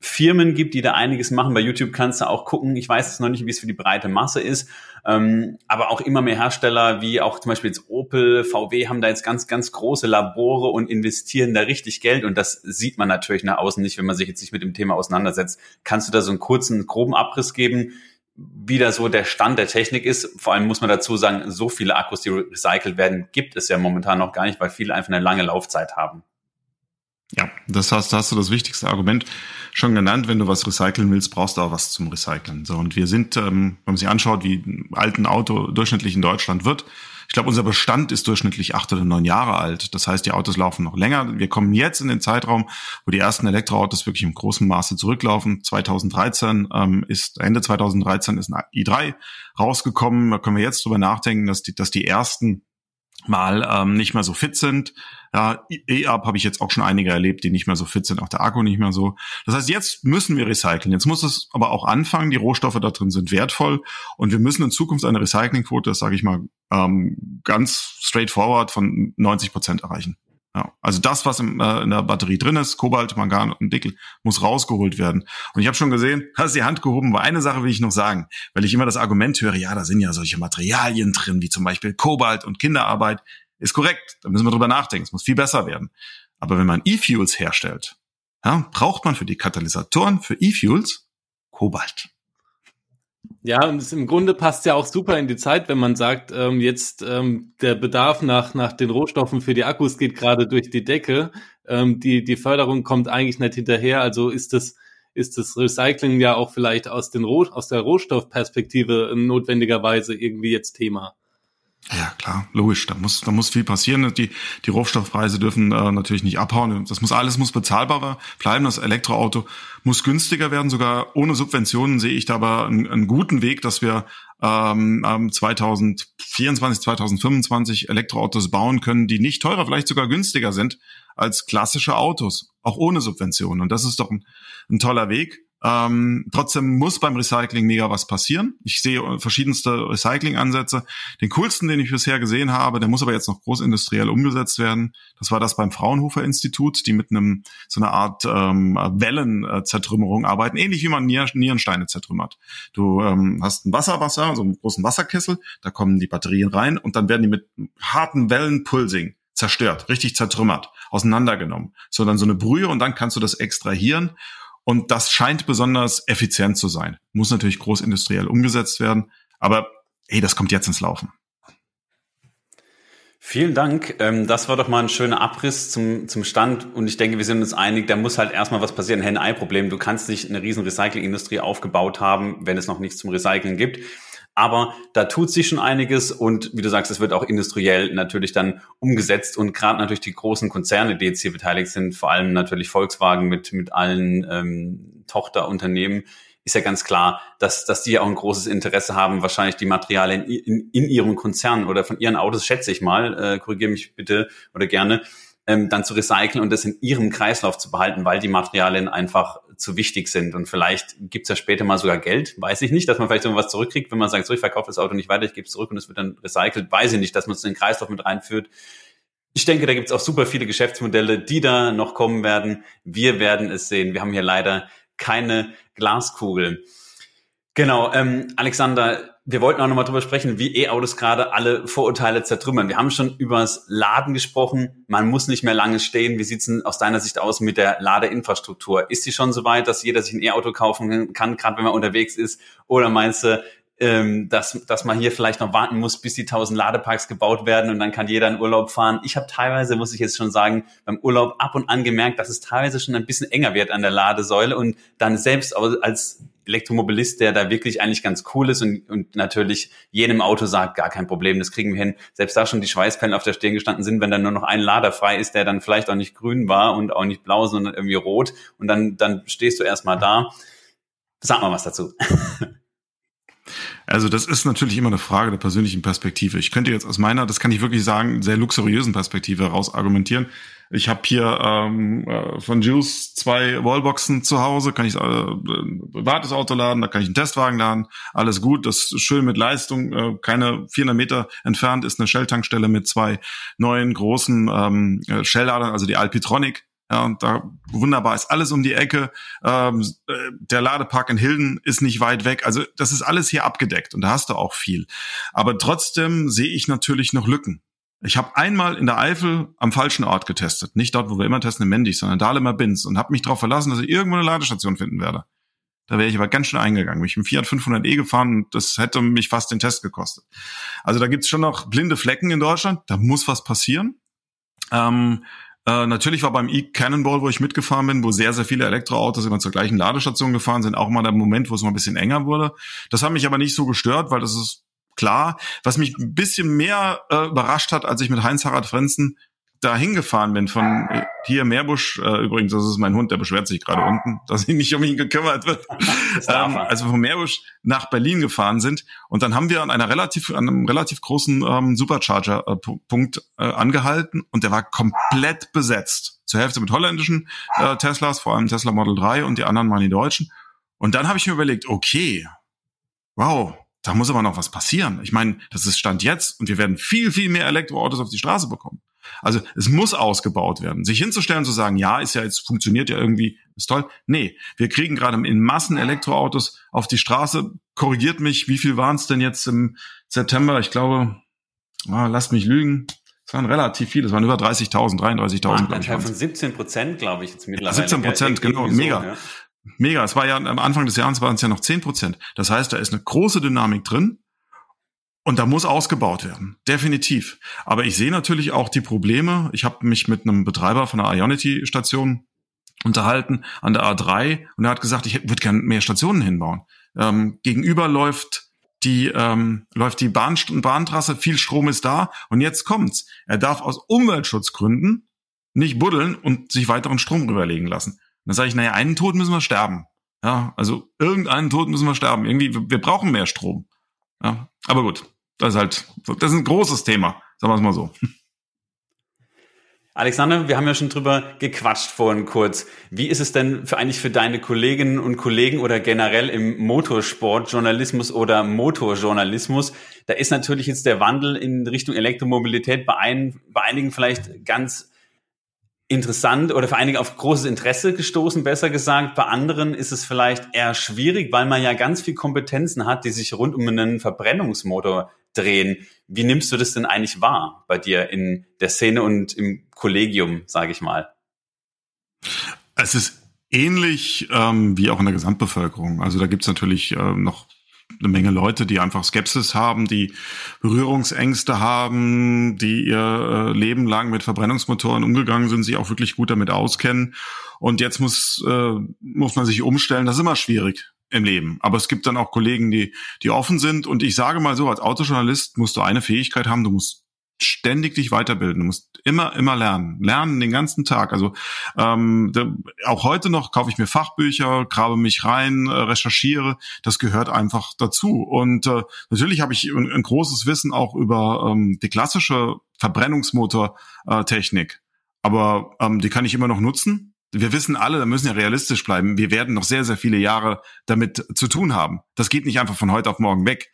Firmen gibt, die da einiges machen. Bei YouTube kannst du auch gucken. Ich weiß noch nicht, wie es für die breite Masse ist. Ähm, aber auch immer mehr Hersteller, wie auch zum Beispiel jetzt Opel, VW, haben da jetzt ganz, ganz große Labore und investieren da richtig Geld. Und das sieht man natürlich nach außen nicht, wenn man sich jetzt nicht mit dem Thema auseinandersetzt. Kannst du da so einen kurzen, groben Abriss geben, wie da so der Stand der Technik ist? Vor allem muss man dazu sagen, so viele Akkus, die recycelt werden, gibt es ja momentan noch gar nicht, weil viele einfach eine lange Laufzeit haben. Ja, das heißt, da hast du das wichtigste Argument schon genannt. Wenn du was recyceln willst, brauchst du auch was zum Recyceln. So, und wir sind, ähm, wenn man sich anschaut, wie ein alten Auto durchschnittlich in Deutschland wird, ich glaube, unser Bestand ist durchschnittlich acht oder neun Jahre alt. Das heißt, die Autos laufen noch länger. Wir kommen jetzt in den Zeitraum, wo die ersten Elektroautos wirklich im großen Maße zurücklaufen. 2013 ähm, ist, Ende 2013 ist ein i3 rausgekommen. Da können wir jetzt drüber nachdenken, dass die, dass die ersten mal ähm, nicht mehr so fit sind. Ja, E-Up habe ich jetzt auch schon einige erlebt, die nicht mehr so fit sind, auch der Akku nicht mehr so. Das heißt, jetzt müssen wir recyceln. Jetzt muss es aber auch anfangen. Die Rohstoffe da drin sind wertvoll und wir müssen in Zukunft eine Recyclingquote, das sage ich mal ähm, ganz straightforward, von 90 Prozent erreichen. Ja, also das, was im, äh, in der Batterie drin ist, Kobalt, Mangan und Nickel, muss rausgeholt werden. Und ich habe schon gesehen, <laughs> hast die Hand gehoben, aber eine Sache will ich noch sagen, weil ich immer das Argument höre, ja, da sind ja solche Materialien drin, wie zum Beispiel Kobalt und Kinderarbeit. Ist korrekt, da müssen wir drüber nachdenken, es muss viel besser werden. Aber wenn man E-Fuels herstellt, ja, braucht man für die Katalysatoren für E-Fuels Kobalt. Ja, und es im Grunde passt ja auch super in die Zeit, wenn man sagt, ähm, jetzt ähm, der Bedarf nach, nach den Rohstoffen für die Akkus geht gerade durch die Decke. Ähm, die, die Förderung kommt eigentlich nicht hinterher. Also ist das, ist das Recycling ja auch vielleicht aus, den Roh aus der Rohstoffperspektive notwendigerweise irgendwie jetzt Thema. Ja, klar, logisch. Da muss, da muss viel passieren. Die, die Rohstoffpreise dürfen äh, natürlich nicht abhauen. Das muss alles muss bezahlbarer bleiben. Das Elektroauto muss günstiger werden. Sogar ohne Subventionen sehe ich da aber einen, einen guten Weg, dass wir ähm, 2024, 2025 Elektroautos bauen können, die nicht teurer, vielleicht sogar günstiger sind als klassische Autos, auch ohne Subventionen. Und das ist doch ein, ein toller Weg. Ähm, trotzdem muss beim Recycling mega was passieren. Ich sehe verschiedenste Recycling-Ansätze. Den coolsten, den ich bisher gesehen habe, der muss aber jetzt noch großindustriell umgesetzt werden. Das war das beim Fraunhofer Institut, die mit einem so einer Art ähm, Wellenzertrümmerung arbeiten, ähnlich wie man Nierensteine zertrümmert. Du ähm, hast ein Wasserwasser, so einen großen Wasserkessel, da kommen die Batterien rein und dann werden die mit harten Wellenpulsing zerstört, richtig zertrümmert, auseinandergenommen. So dann so eine Brühe und dann kannst du das extrahieren und das scheint besonders effizient zu sein. Muss natürlich großindustriell umgesetzt werden, aber hey, das kommt jetzt ins Laufen. Vielen Dank. Ähm, das war doch mal ein schöner Abriss zum, zum Stand. Und ich denke, wir sind uns einig, da muss halt erstmal was passieren. Henne-Ei-Problem. Du kannst nicht eine riesen Recyclingindustrie aufgebaut haben, wenn es noch nichts zum Recyceln gibt. Aber da tut sich schon einiges und wie du sagst, es wird auch industriell natürlich dann umgesetzt und gerade natürlich die großen Konzerne, die jetzt hier beteiligt sind, vor allem natürlich Volkswagen mit, mit allen ähm, Tochterunternehmen, ist ja ganz klar, dass, dass die auch ein großes Interesse haben, wahrscheinlich die Materialien in, in, in ihrem Konzern oder von ihren Autos, schätze ich mal, äh, korrigiere mich bitte oder gerne, ähm, dann zu recyceln und das in ihrem Kreislauf zu behalten, weil die Materialien einfach zu wichtig sind. Und vielleicht gibt's ja später mal sogar Geld, weiß ich nicht, dass man vielleicht so was zurückkriegt, wenn man sagt, so ich verkaufe das Auto nicht weiter, ich gebe es zurück und es wird dann recycelt, weiß ich nicht, dass man es in den Kreislauf mit reinführt. Ich denke, da gibt's auch super viele Geschäftsmodelle, die da noch kommen werden. Wir werden es sehen. Wir haben hier leider keine Glaskugel. Genau, ähm, Alexander, wir wollten auch nochmal drüber sprechen, wie E-Autos gerade alle Vorurteile zertrümmern. Wir haben schon übers Laden gesprochen. Man muss nicht mehr lange stehen. Wie sieht's denn aus deiner Sicht aus mit der Ladeinfrastruktur? Ist sie schon so weit, dass jeder sich ein E-Auto kaufen kann, gerade wenn man unterwegs ist? Oder meinst du, ähm, dass, dass man hier vielleicht noch warten muss, bis die 1000 Ladeparks gebaut werden und dann kann jeder in Urlaub fahren? Ich habe teilweise, muss ich jetzt schon sagen, beim Urlaub ab und an gemerkt, dass es teilweise schon ein bisschen enger wird an der Ladesäule und dann selbst als Elektromobilist, der da wirklich eigentlich ganz cool ist und, und natürlich jedem Auto sagt, gar kein Problem, das kriegen wir hin. Selbst da schon die Schweißpellen auf der Stirn gestanden sind, wenn dann nur noch ein Lader frei ist, der dann vielleicht auch nicht grün war und auch nicht blau, sondern irgendwie rot und dann, dann stehst du erstmal da. Sag mal was dazu. <laughs> Also das ist natürlich immer eine Frage der persönlichen Perspektive. Ich könnte jetzt aus meiner, das kann ich wirklich sagen, sehr luxuriösen Perspektive heraus argumentieren. Ich habe hier ähm, äh, von Juice zwei Wallboxen zu Hause, kann ich äh, ein privates Auto laden, da kann ich einen Testwagen laden, alles gut, das ist schön mit Leistung, äh, keine 400 Meter entfernt ist eine Shell-Tankstelle mit zwei neuen großen ähm, Shell-Ladern, also die Alpitronic ja, da wunderbar ist alles um die Ecke. Ähm, äh, der Ladepark in Hilden ist nicht weit weg. Also das ist alles hier abgedeckt und da hast du auch viel. Aber trotzdem sehe ich natürlich noch Lücken. Ich habe einmal in der Eifel am falschen Ort getestet. Nicht dort, wo wir immer testen, in Mendig, sondern Dahlemer Bins und habe mich darauf verlassen, dass ich irgendwo eine Ladestation finden werde. Da wäre ich aber ganz schön eingegangen. Ich bin Fiat 500e gefahren und das hätte mich fast den Test gekostet. Also da gibt's schon noch blinde Flecken in Deutschland. Da muss was passieren. Ähm, äh, natürlich war beim E-Cannonball, wo ich mitgefahren bin, wo sehr, sehr viele Elektroautos immer zur gleichen Ladestation gefahren sind, auch mal der Moment, wo es mal ein bisschen enger wurde. Das hat mich aber nicht so gestört, weil das ist klar. Was mich ein bisschen mehr äh, überrascht hat, als ich mit Heinz-Harald Frenzen da hingefahren bin von äh, hier Meerbusch, äh, übrigens, das ist mein Hund, der beschwert sich gerade unten, <laughs> dass ich nicht um ihn gekümmert wird. <laughs> ähm, also von Meerbusch nach Berlin gefahren sind und dann haben wir an einer relativ, an einem relativ großen ähm, Supercharger-Punkt äh, angehalten und der war komplett besetzt. Zur Hälfte mit holländischen äh, Teslas, vor allem Tesla Model 3 und die anderen waren die deutschen. Und dann habe ich mir überlegt, okay, wow, da muss aber noch was passieren. Ich meine, das ist Stand jetzt und wir werden viel, viel mehr Elektroautos auf die Straße bekommen. Also es muss ausgebaut werden. Sich hinzustellen, zu sagen, ja, ist ja jetzt funktioniert ja irgendwie, ist toll. Nee, wir kriegen gerade in Massen Elektroautos auf die Straße. Korrigiert mich, wie viel waren es denn jetzt im September? Ich glaube, ah, lasst mich lügen. Es waren relativ viele, es waren über 30.000, 33.000. Ein Teil von 17 Prozent, glaube ich, jetzt mittlerweile. 17 Prozent, genau, mega. Ja. Mega. Es war ja am Anfang des Jahres waren es ja noch 10 Prozent. Das heißt, da ist eine große Dynamik drin. Und da muss ausgebaut werden, definitiv. Aber ich sehe natürlich auch die Probleme. Ich habe mich mit einem Betreiber von der Ionity-Station unterhalten an der A3 und er hat gesagt, ich würde gerne mehr Stationen hinbauen. Ähm, gegenüber läuft die ähm, läuft die Bahn, Bahntrasse, viel Strom ist da und jetzt kommt's. Er darf aus Umweltschutzgründen nicht buddeln und sich weiteren Strom rüberlegen lassen. dann sage ich, naja, einen Tod müssen wir sterben. Ja, also irgendeinen Tod müssen wir sterben. Irgendwie, wir brauchen mehr Strom. Ja, aber gut, das ist halt, das ist ein großes Thema, sagen wir es mal so. <laughs> Alexander, wir haben ja schon drüber gequatscht vorhin kurz. Wie ist es denn für eigentlich für deine Kolleginnen und Kollegen oder generell im Motorsportjournalismus oder Motorjournalismus? Da ist natürlich jetzt der Wandel in Richtung Elektromobilität bei, ein, bei einigen vielleicht ganz interessant oder für einige auf großes Interesse gestoßen, besser gesagt. Bei anderen ist es vielleicht eher schwierig, weil man ja ganz viel Kompetenzen hat, die sich rund um einen Verbrennungsmotor drehen. Wie nimmst du das denn eigentlich wahr bei dir in der Szene und im Kollegium, sage ich mal? Es ist ähnlich ähm, wie auch in der Gesamtbevölkerung. Also da gibt's natürlich äh, noch eine Menge Leute, die einfach Skepsis haben, die Berührungsängste haben, die ihr äh, Leben lang mit Verbrennungsmotoren umgegangen sind, sich auch wirklich gut damit auskennen. Und jetzt muss, äh, muss man sich umstellen. Das ist immer schwierig im Leben. Aber es gibt dann auch Kollegen, die, die offen sind. Und ich sage mal so, als Autojournalist musst du eine Fähigkeit haben, du musst ständig dich weiterbilden. Du musst immer, immer lernen. Lernen den ganzen Tag. Also ähm, da, auch heute noch kaufe ich mir Fachbücher, grabe mich rein, äh, recherchiere. Das gehört einfach dazu. Und äh, natürlich habe ich ein, ein, großes Wissen auch über ähm, die klassische Verbrennungsmotortechnik. Aber ähm, die kann ich immer noch nutzen wir wissen alle, da müssen ja realistisch bleiben, wir werden noch sehr, sehr viele Jahre damit zu tun haben. Das geht nicht einfach von heute auf morgen weg.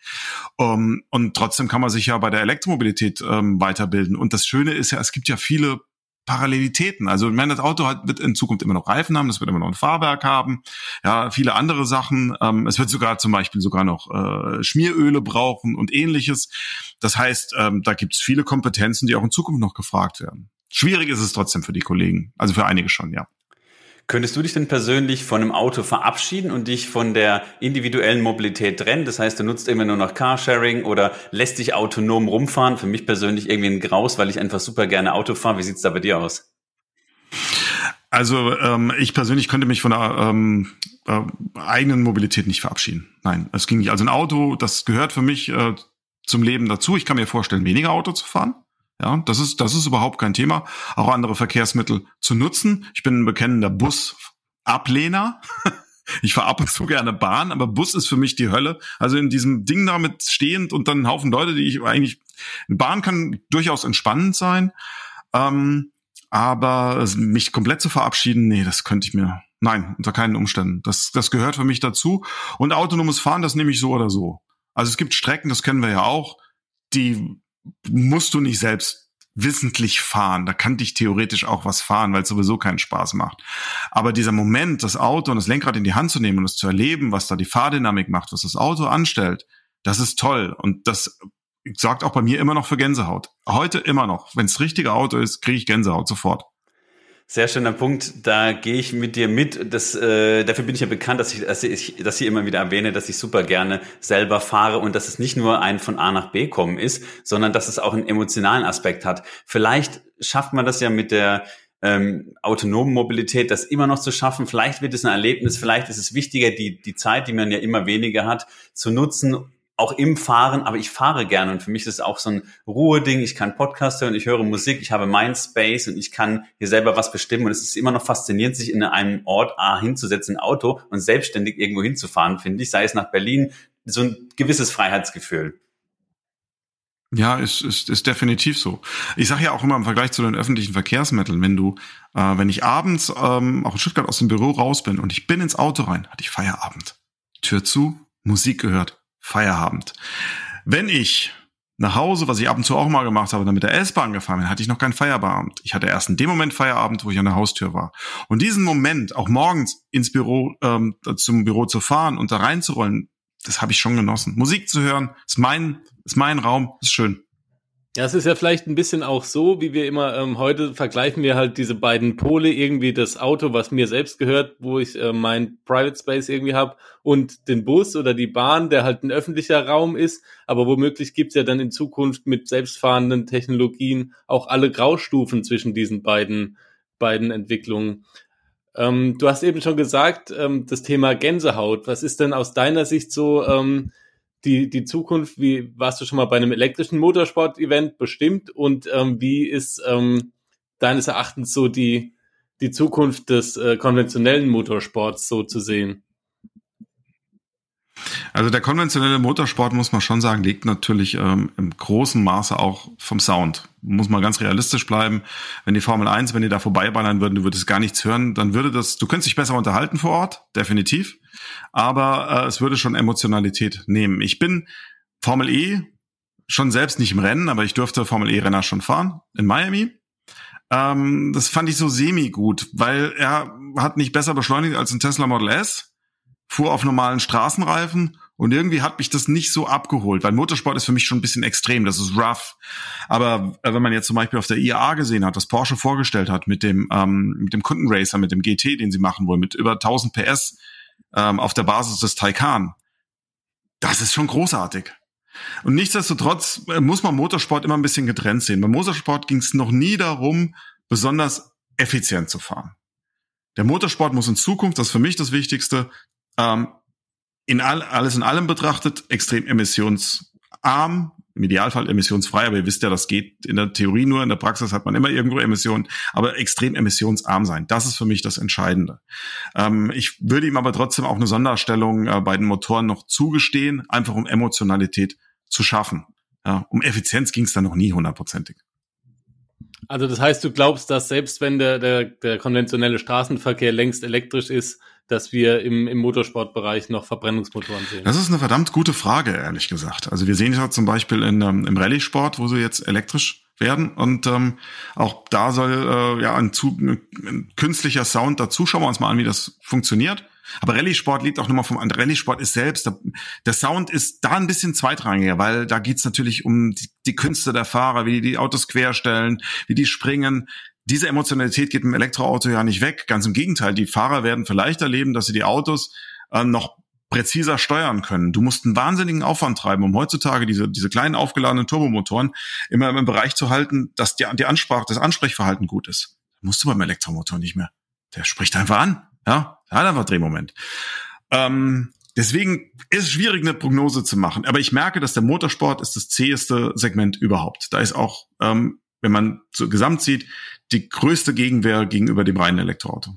Um, ähm, und trotzdem kann man sich ja bei der Elektromobilität ähm, weiterbilden. Und das Schöne ist ja, es gibt ja viele Parallelitäten. Also ich meine, das Auto hat, wird in Zukunft immer noch Reifen haben, das wird immer noch ein Fahrwerk haben, ja, viele andere Sachen. Ähm, es wird sogar zum Beispiel sogar noch äh, Schmieröle brauchen und ähnliches. Das heißt, ähm, da gibt es viele Kompetenzen, die auch in Zukunft noch gefragt werden. Schwierig ist es trotzdem für die Kollegen, also für einige schon, ja. Könntest du dich denn persönlich von einem Auto verabschieden und dich von der individuellen Mobilität trennen? Das heißt, du nutzt immer nur noch Carsharing oder lässt dich autonom rumfahren? Für mich persönlich irgendwie ein Graus, weil ich einfach super gerne Auto fahre. Wie sieht's da bei dir aus? Also ähm, ich persönlich könnte mich von der ähm, äh, eigenen Mobilität nicht verabschieden. Nein, es ging nicht. Also ein Auto, das gehört für mich äh, zum Leben dazu. Ich kann mir vorstellen, weniger Auto zu fahren. Ja, das ist, das ist überhaupt kein Thema, auch andere Verkehrsmittel zu nutzen. Ich bin ein bekennender Busablehner. <laughs> Ich fahre ab und zu gerne Bahn, aber Bus ist für mich die Hölle. Also in diesem Ding damit stehend und dann ein Haufen Leute, die ich eigentlich. Bahn kann durchaus entspannend sein, ähm, aber mich komplett zu verabschieden, nee, das könnte ich mir. Nein, unter keinen Umständen. Das, das gehört für mich dazu. Und autonomes Fahren, das nehme ich so oder so. Also es gibt Strecken, das kennen wir ja auch, die musst du nicht selbst wissentlich fahren. Da kann dich theoretisch auch was fahren, weil es sowieso keinen Spaß macht. Aber dieser Moment, das Auto und das Lenkrad in die Hand zu nehmen und es zu erleben, was da die Fahrdynamik macht, was das Auto anstellt, das ist toll. Und das sorgt auch bei mir immer noch für Gänsehaut. Heute immer noch. Wenn es richtige Auto ist, kriege ich Gänsehaut sofort. Sehr schöner Punkt. Da gehe ich mit dir mit. Das, äh, dafür bin ich ja bekannt, dass ich, dass ich dass ich immer wieder erwähne, dass ich super gerne selber fahre und dass es nicht nur ein von A nach B kommen ist, sondern dass es auch einen emotionalen Aspekt hat. Vielleicht schafft man das ja mit der ähm, autonomen Mobilität, das immer noch zu schaffen. Vielleicht wird es ein Erlebnis, vielleicht ist es wichtiger, die, die Zeit, die man ja immer weniger hat, zu nutzen, auch im Fahren, aber ich fahre gerne und für mich ist es auch so ein Ruheding. Ich kann Podcast hören, ich höre Musik, ich habe mein Space und ich kann hier selber was bestimmen und es ist immer noch faszinierend, sich in einem Ort A hinzusetzen, ein Auto und selbstständig irgendwo hinzufahren, finde ich, sei es nach Berlin, so ein gewisses Freiheitsgefühl. Ja, ist, ist, ist definitiv so. Ich sage ja auch immer im Vergleich zu den öffentlichen Verkehrsmitteln, wenn du, äh, wenn ich abends ähm, auch in Stuttgart aus dem Büro raus bin und ich bin ins Auto rein, hatte ich Feierabend. Tür zu, Musik gehört, Feierabend. Wenn ich nach Hause, was ich ab und zu auch mal gemacht habe, dann mit der S-Bahn gefahren bin, hatte ich noch keinen Feierabend. Ich hatte erst in dem Moment Feierabend, wo ich an der Haustür war. Und diesen Moment, auch morgens ins Büro, ähm, zum Büro zu fahren und da reinzurollen, das habe ich schon genossen. Musik zu hören, ist mein, ist mein Raum, ist schön. Ja, es ist ja vielleicht ein bisschen auch so, wie wir immer ähm, heute vergleichen wir halt diese beiden Pole, irgendwie das Auto, was mir selbst gehört, wo ich äh, mein Private Space irgendwie habe, und den Bus oder die Bahn, der halt ein öffentlicher Raum ist. Aber womöglich gibt's ja dann in Zukunft mit selbstfahrenden Technologien auch alle Graustufen zwischen diesen beiden, beiden Entwicklungen. Ähm, du hast eben schon gesagt, ähm, das Thema Gänsehaut. Was ist denn aus deiner Sicht so? Ähm, die, die Zukunft, wie warst du schon mal bei einem elektrischen Motorsport-Event bestimmt und ähm, wie ist ähm, deines Erachtens so die, die Zukunft des äh, konventionellen Motorsports so zu sehen? Also der konventionelle Motorsport, muss man schon sagen, liegt natürlich ähm, im großen Maße auch vom Sound. Muss man ganz realistisch bleiben. Wenn die Formel 1, wenn die da vorbeiballern würden, du würdest gar nichts hören, dann würde das, du könntest dich besser unterhalten vor Ort, definitiv. Aber äh, es würde schon Emotionalität nehmen. Ich bin Formel E schon selbst nicht im Rennen, aber ich durfte Formel E-Renner schon fahren in Miami. Ähm, das fand ich so semi gut, weil er hat nicht besser beschleunigt als ein Tesla Model S fuhr auf normalen Straßenreifen und irgendwie hat mich das nicht so abgeholt, weil Motorsport ist für mich schon ein bisschen extrem, das ist rough. Aber äh, wenn man jetzt zum Beispiel auf der IAA gesehen hat, was Porsche vorgestellt hat mit dem, ähm, mit dem Kundenracer, mit dem GT, den sie machen wollen, mit über 1000 PS ähm, auf der Basis des Taycan, das ist schon großartig. Und nichtsdestotrotz äh, muss man Motorsport immer ein bisschen getrennt sehen. Beim Motorsport ging es noch nie darum, besonders effizient zu fahren. Der Motorsport muss in Zukunft, das ist für mich das Wichtigste, ähm, in all, alles in allem betrachtet extrem emissionsarm, im Idealfall emissionsfrei, aber ihr wisst ja, das geht in der Theorie nur, in der Praxis hat man immer irgendwo Emissionen, aber extrem emissionsarm sein. Das ist für mich das Entscheidende. Ähm, ich würde ihm aber trotzdem auch eine Sonderstellung äh, bei den Motoren noch zugestehen, einfach um Emotionalität zu schaffen. Ja, um Effizienz ging es da noch nie hundertprozentig. Also das heißt, du glaubst, dass selbst wenn der, der, der konventionelle Straßenverkehr längst elektrisch ist, dass wir im, im Motorsportbereich noch Verbrennungsmotoren sehen? Das ist eine verdammt gute Frage, ehrlich gesagt. Also wir sehen ja zum Beispiel in, ähm, im Rallye-Sport, wo sie jetzt elektrisch werden und ähm, auch da soll äh, ja ein, zu, ein künstlicher Sound dazu. Schauen wir uns mal an, wie das funktioniert. Aber Rallye-Sport liegt auch nochmal vom. Rallye-Sport ist selbst, der, der, Sound ist da ein bisschen zweitrangiger, weil da geht's natürlich um die, die Künste der Fahrer, wie die die Autos querstellen, wie die springen. Diese Emotionalität geht im Elektroauto ja nicht weg. Ganz im Gegenteil, die Fahrer werden vielleicht erleben, dass sie die Autos äh, noch präziser steuern können. Du musst einen wahnsinnigen Aufwand treiben, um heutzutage diese, diese kleinen aufgeladenen Turbomotoren immer im Bereich zu halten, dass die, die Ansprache, das Ansprechverhalten gut ist. Musst du beim Elektromotor nicht mehr. Der spricht einfach an. Ja, er hat einfach Drehmoment. Ähm, deswegen ist es schwierig, eine Prognose zu machen. Aber ich merke, dass der Motorsport ist das zäheste Segment überhaupt. Da ist auch, ähm, wenn man so gesamt sieht, die größte Gegenwehr gegenüber dem reinen Elektroauto.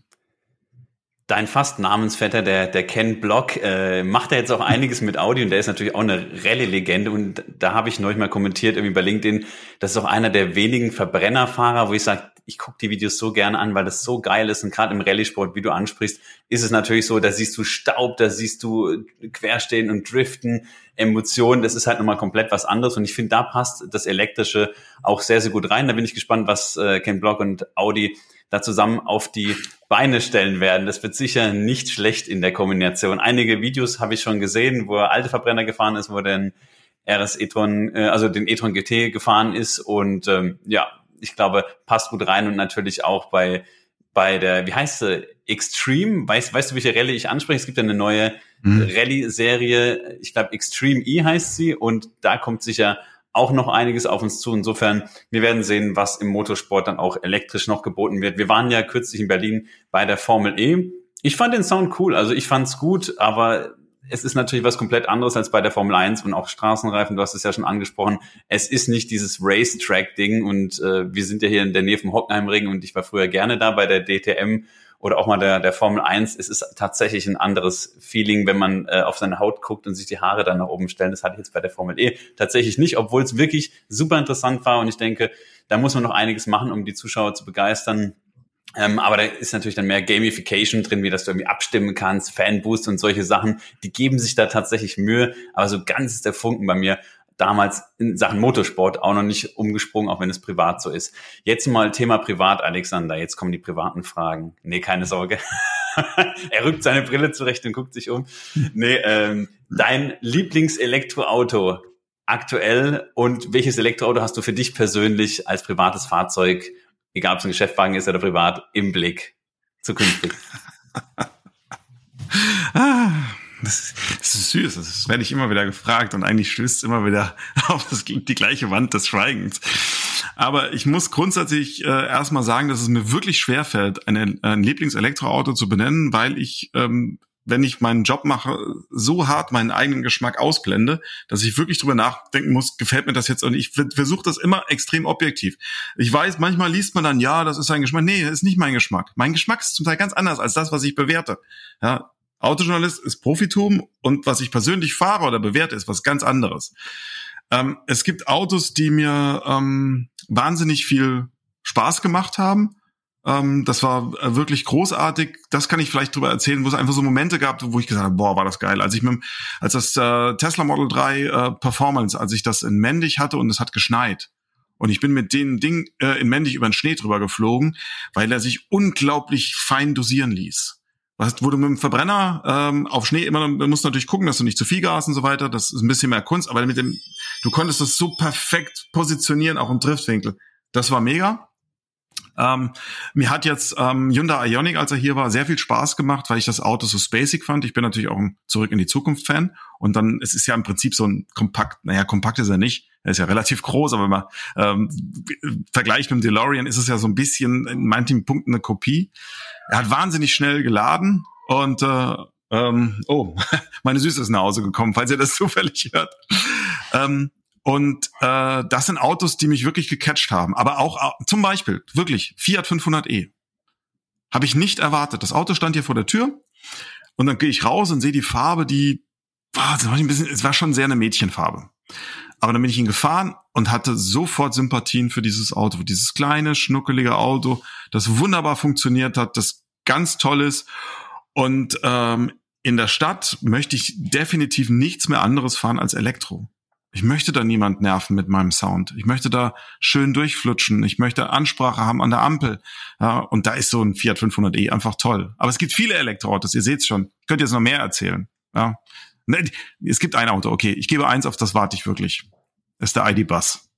Dein fast Namensvetter, der, der Ken Block, äh, macht ja jetzt auch einiges mit Audi und der ist natürlich auch eine Rallye-Legende und da habe ich neulich mal kommentiert irgendwie bei LinkedIn, das ist auch einer der wenigen Verbrennerfahrer, wo ich sage, ich gucke die Videos so gerne an, weil das so geil ist. Und gerade im Rallye-Sport, wie du ansprichst, ist es natürlich so, da siehst du Staub, da siehst du Querstehen und Driften, Emotionen. Das ist halt nochmal komplett was anderes. Und ich finde, da passt das Elektrische auch sehr, sehr gut rein. Da bin ich gespannt, was äh, Ken Block und Audi da zusammen auf die Beine stellen werden. Das wird sicher nicht schlecht in der Kombination. Einige Videos habe ich schon gesehen, wo er alte Verbrenner gefahren ist, wo er den RS e-tron, äh, also den e-tron GT gefahren ist und ähm, ja, ich glaube, passt gut rein und natürlich auch bei, bei der, wie heißt sie, Extreme, weißt, weißt du, welche Rallye ich anspreche? Es gibt ja eine neue mhm. Rallye-Serie, ich glaube Extreme E heißt sie und da kommt sicher auch noch einiges auf uns zu. Insofern, wir werden sehen, was im Motorsport dann auch elektrisch noch geboten wird. Wir waren ja kürzlich in Berlin bei der Formel E. Ich fand den Sound cool, also ich fand's gut, aber es ist natürlich was komplett anderes als bei der Formel 1 und auch Straßenreifen, du hast es ja schon angesprochen. Es ist nicht dieses Racetrack-Ding und äh, wir sind ja hier in der Nähe vom Hockenheimring und ich war früher gerne da bei der DTM oder auch mal der, der Formel 1. Es ist tatsächlich ein anderes Feeling, wenn man äh, auf seine Haut guckt und sich die Haare dann nach oben stellen. Das hatte ich jetzt bei der Formel E tatsächlich nicht, obwohl es wirklich super interessant war und ich denke, da muss man noch einiges machen, um die Zuschauer zu begeistern. Ähm, aber da ist natürlich dann mehr Gamification drin, wie dass du irgendwie abstimmen kannst, Fanboost und solche Sachen. Die geben sich da tatsächlich Mühe. Aber so ganz ist der Funken bei mir damals in Sachen Motorsport auch noch nicht umgesprungen, auch wenn es privat so ist. Jetzt mal Thema privat, Alexander. Jetzt kommen die privaten Fragen. Nee, keine Sorge. <laughs> er rückt seine Brille zurecht und guckt sich um. Nee, ähm, dein Lieblingselektroauto aktuell und welches Elektroauto hast du für dich persönlich als privates Fahrzeug egal ob es ein Geschäftswagen ist oder privat, im Blick zukünftig? <laughs> ah, das, das, ist süß, das werde ich immer wieder gefragt und eigentlich stößt es immer wieder <laughs> auf das, die gleiche Wand des Schweigens. Aber ich muss grundsätzlich äh, erstmal sagen, dass es mir wirklich schwer fällt, ein, ein Lieblingselektroauto zu benennen, weil ich ähm, wenn ich meinen Job mache, so hart meinen eigenen Geschmack ausblende, dass ich wirklich drüber nachdenken muss, gefällt mir das jetzt? Und ich versuche das immer extrem objektiv. Ich weiß, manchmal liest man dann, ja, das ist sein Geschmack. Nee, das ist nicht mein Geschmack. Mein Geschmack ist zum Teil ganz anders als das, was ich bewerte. Ja, Autojournalist ist Profitum und was ich persönlich fahre oder bewerte, ist was ganz anderes. Ähm, es gibt Autos, die mir ähm, wahnsinnig viel Spaß gemacht haben ähm, das war äh, wirklich großartig. Das kann ich vielleicht drüber erzählen, wo es einfach so Momente gab, wo ich gesagt habe, boah, war das geil. Als ich mit, als das äh, Tesla Model 3 äh, Performance, als ich das in Mendig hatte und es hat geschneit. Und ich bin mit dem Ding äh, in Mendig über den Schnee drüber geflogen, weil er sich unglaublich fein dosieren ließ. Was, wo du mit dem Verbrenner ähm, auf Schnee immer, musst natürlich gucken, dass du nicht zu viel Gas und so weiter, das ist ein bisschen mehr Kunst, aber mit dem, du konntest das so perfekt positionieren, auch im Driftwinkel. Das war mega. Ähm, mir hat jetzt ähm, Hyundai Ioniq, als er hier war, sehr viel Spaß gemacht, weil ich das Auto so spacig fand. Ich bin natürlich auch ein Zurück in die Zukunft Fan. Und dann, es ist ja im Prinzip so ein kompakt, naja, kompakt ist er nicht. Er ist ja relativ groß, aber wenn man ähm, vergleicht mit dem DeLorean, ist es ja so ein bisschen in manchen Punkten eine Kopie. Er hat wahnsinnig schnell geladen und äh, ähm, oh, <laughs> meine Süße ist nach Hause gekommen, falls ihr das <laughs> zufällig hört. Ähm, und äh, das sind Autos, die mich wirklich gecatcht haben. Aber auch zum Beispiel, wirklich, Fiat 500e. Habe ich nicht erwartet. Das Auto stand hier vor der Tür und dann gehe ich raus und sehe die Farbe, die war, das war ein bisschen, es war schon sehr eine Mädchenfarbe. Aber dann bin ich ihn gefahren und hatte sofort Sympathien für dieses Auto, dieses kleine, schnuckelige Auto, das wunderbar funktioniert hat, das ganz toll ist. Und ähm, in der Stadt möchte ich definitiv nichts mehr anderes fahren als Elektro. Ich möchte da niemand nerven mit meinem Sound. Ich möchte da schön durchflutschen. Ich möchte Ansprache haben an der Ampel. Ja, und da ist so ein Fiat 500e einfach toll. Aber es gibt viele Elektroautos. Ihr seht's schon. Ich könnte jetzt noch mehr erzählen. Ja. Ne, es gibt ein Auto. Okay, ich gebe eins, auf das warte ich wirklich. Das ist der ID-Bus.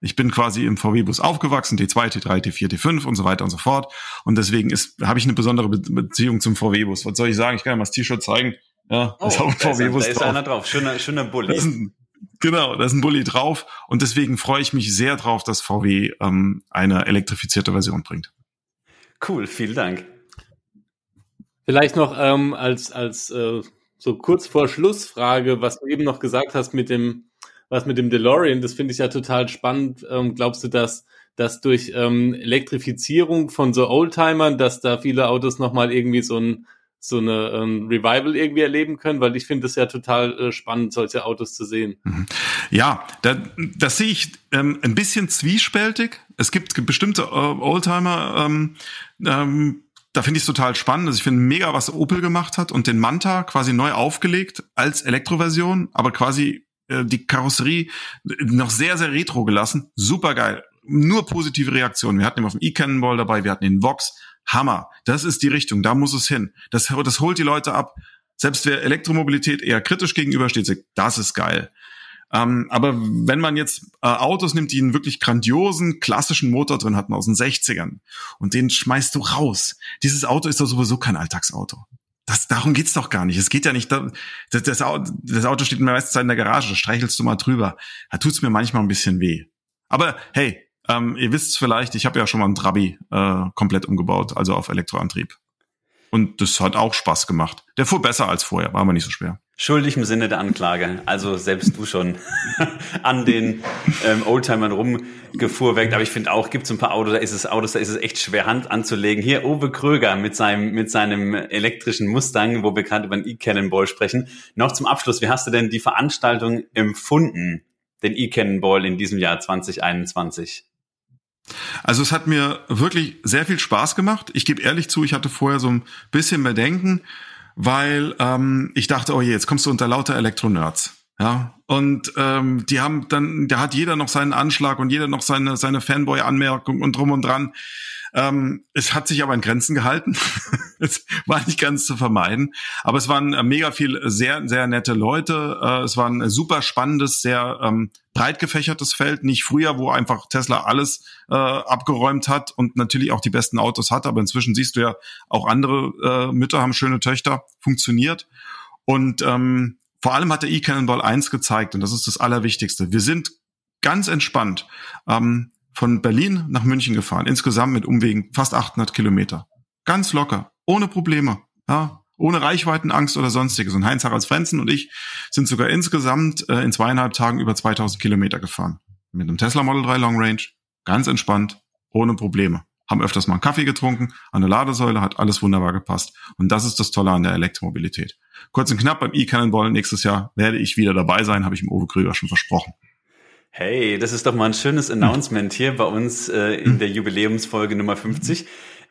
Ich bin quasi im VW-Bus aufgewachsen, T2, T3, T4, T5 und so weiter und so fort. Und deswegen ist, habe ich eine besondere Beziehung zum VW-Bus. Was soll ich sagen? Ich kann ja mal das T-Shirt zeigen. Ja, oh, ist auch ein VW-Bus Da ist einer drauf. Schöner, schöner Bulli. Genau, da ist ein Bulli drauf und deswegen freue ich mich sehr drauf, dass VW ähm, eine elektrifizierte Version bringt. Cool, vielen Dank. Vielleicht noch ähm, als als äh, so kurz vor Schlussfrage, was du eben noch gesagt hast mit dem was mit dem DeLorean, das finde ich ja total spannend. Ähm, glaubst du, dass dass durch ähm, Elektrifizierung von so Oldtimern, dass da viele Autos nochmal irgendwie so ein so eine ähm, Revival irgendwie erleben können, weil ich finde es ja total äh, spannend, solche Autos zu sehen. Mhm. Ja, da, das sehe ich ähm, ein bisschen zwiespältig. Es gibt bestimmte äh, Oldtimer, ähm, ähm, da finde ich es total spannend. Also ich finde mega, was Opel gemacht hat und den Manta quasi neu aufgelegt als Elektroversion, aber quasi äh, die Karosserie noch sehr, sehr retro gelassen. Super geil. Nur positive Reaktionen. Wir hatten ihn auf dem E-Cannonball dabei, wir hatten den Vox, Hammer. Das ist die Richtung, da muss es hin. Das, das holt die Leute ab. Selbst wer Elektromobilität eher kritisch gegenübersteht, sagt, das ist geil. Ähm, aber wenn man jetzt äh, Autos nimmt, die einen wirklich grandiosen, klassischen Motor drin hatten aus den 60ern und den schmeißt du raus. Dieses Auto ist doch sowieso kein Alltagsauto. Das, darum geht's doch gar nicht. Es geht ja nicht, das, das, das Auto steht meistens in der Garage, streichelst du mal drüber. Da tut's mir manchmal ein bisschen weh. Aber hey, ähm, ihr wisst vielleicht, ich habe ja schon mal einen Trabi äh, komplett umgebaut, also auf Elektroantrieb. Und das hat auch Spaß gemacht. Der fuhr besser als vorher, war aber nicht so schwer. Schuldig im Sinne der Anklage. Also selbst du schon <laughs> an den ähm, Oldtimern rumgefuhrwerkt. Aber ich finde auch, gibt es ein paar Autos, da ist es Autos, da ist es echt schwer Hand anzulegen. Hier Owe Kröger mit seinem, mit seinem elektrischen Mustang, wo wir gerade über den E-Cannonball sprechen. Noch zum Abschluss, wie hast du denn die Veranstaltung empfunden, den E-Cannonball in diesem Jahr 2021? Also es hat mir wirklich sehr viel Spaß gemacht. Ich gebe ehrlich zu, ich hatte vorher so ein bisschen Bedenken, weil ähm, ich dachte, oh je, jetzt kommst du unter lauter Elektronerds. Ja, und ähm, die haben dann, da hat jeder noch seinen Anschlag und jeder noch seine, seine Fanboy-Anmerkung und drum und dran. Ähm, es hat sich aber in Grenzen gehalten. <laughs> es war nicht ganz zu vermeiden. Aber es waren äh, mega viel sehr, sehr nette Leute. Äh, es war ein super spannendes, sehr ähm, breit gefächertes Feld. Nicht früher, wo einfach Tesla alles äh, abgeräumt hat und natürlich auch die besten Autos hat. Aber inzwischen siehst du ja, auch andere äh, Mütter haben schöne Töchter. Funktioniert. Und ähm, vor allem hat der E-Cannonball eins gezeigt, und das ist das Allerwichtigste. Wir sind ganz entspannt. Ähm, von Berlin nach München gefahren, insgesamt mit Umwegen fast 800 Kilometer. Ganz locker, ohne Probleme. Ja, ohne Reichweitenangst oder sonstiges. Und Heinz Haralds Frenzen und ich sind sogar insgesamt äh, in zweieinhalb Tagen über 2000 Kilometer gefahren. Mit einem Tesla Model 3 Long Range, ganz entspannt, ohne Probleme. Haben öfters mal einen Kaffee getrunken, an der Ladesäule hat alles wunderbar gepasst. Und das ist das Tolle an der Elektromobilität. Kurz und knapp beim E-Cannonball nächstes Jahr werde ich wieder dabei sein, habe ich dem Uwe Krüger schon versprochen. Hey, das ist doch mal ein schönes Announcement hier bei uns äh, in der Jubiläumsfolge Nummer 50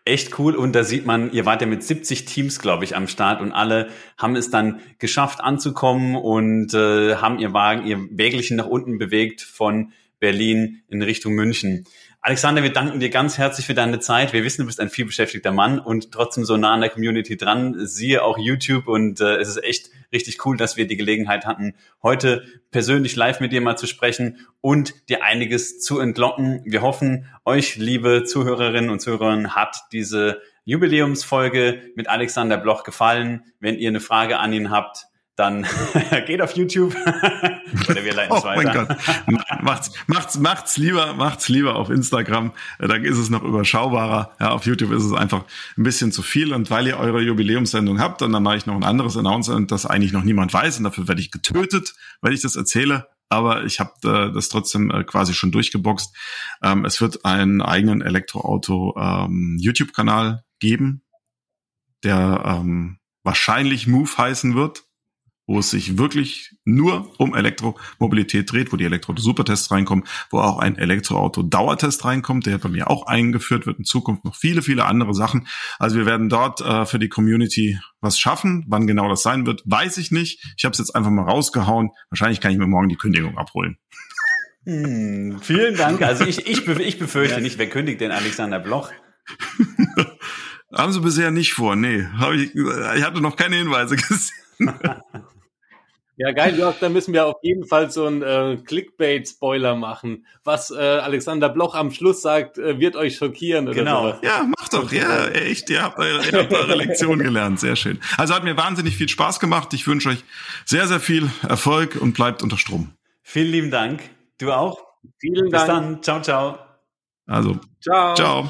echt cool und da sieht man, ihr wart ja mit 70 Teams, glaube ich, am Start und alle haben es dann geschafft anzukommen und äh, haben ihr Wagen, ihr Wägelchen nach unten bewegt von Berlin in Richtung München. Alexander, wir danken dir ganz herzlich für deine Zeit. Wir wissen, du bist ein vielbeschäftigter Mann und trotzdem so nah an der Community dran. Siehe auch YouTube und äh, es ist echt richtig cool, dass wir die Gelegenheit hatten, heute persönlich live mit dir mal zu sprechen und dir einiges zu entlocken. Wir hoffen, euch, liebe Zuhörerinnen und Zuhörer, hat diese Jubiläumsfolge mit Alexander Bloch gefallen. Wenn ihr eine Frage an ihn habt, dann <laughs> geht auf YouTube <laughs> oder wir leiten es oh weiter. Mein Gott. macht's, macht's, macht's lieber, macht's lieber auf Instagram. Da ist es noch überschaubarer. Ja, auf YouTube ist es einfach ein bisschen zu viel. Und weil ihr eure Jubiläumssendung habt, und dann mache ich noch ein anderes Announcement, das eigentlich noch niemand weiß. Und dafür werde ich getötet, weil ich das erzähle. Aber ich habe äh, das trotzdem äh, quasi schon durchgeboxt. Ähm, es wird einen eigenen Elektroauto ähm, YouTube-Kanal geben, der ähm, wahrscheinlich Move heißen wird wo es sich wirklich nur um Elektromobilität dreht, wo die Elektroauto-Supertests reinkommen, wo auch ein Elektroauto-Dauertest reinkommt, der bei mir auch eingeführt wird, in Zukunft noch viele, viele andere Sachen. Also wir werden dort äh, für die Community was schaffen. Wann genau das sein wird, weiß ich nicht. Ich habe es jetzt einfach mal rausgehauen. Wahrscheinlich kann ich mir morgen die Kündigung abholen. Hm, vielen Dank. Also ich, ich, ich befürchte nicht, wer kündigt denn Alexander Bloch? <laughs> Haben sie bisher nicht vor, nee. Hab ich, ich hatte noch keine Hinweise <laughs> gesehen. <laughs> Ja, geil, Jörg, da müssen wir auf jeden Fall so einen äh, Clickbait-Spoiler machen. Was äh, Alexander Bloch am Schluss sagt, äh, wird euch schockieren. Oder genau. Sowas. Ja, macht doch. Ja, echt. Ihr habt, eure, ihr habt eure Lektion gelernt. Sehr schön. Also hat mir wahnsinnig viel Spaß gemacht. Ich wünsche euch sehr, sehr viel Erfolg und bleibt unter Strom. Vielen lieben Dank. Du auch. Vielen Dank. Bis dann. Ciao, ciao. Also, ciao. Ciao.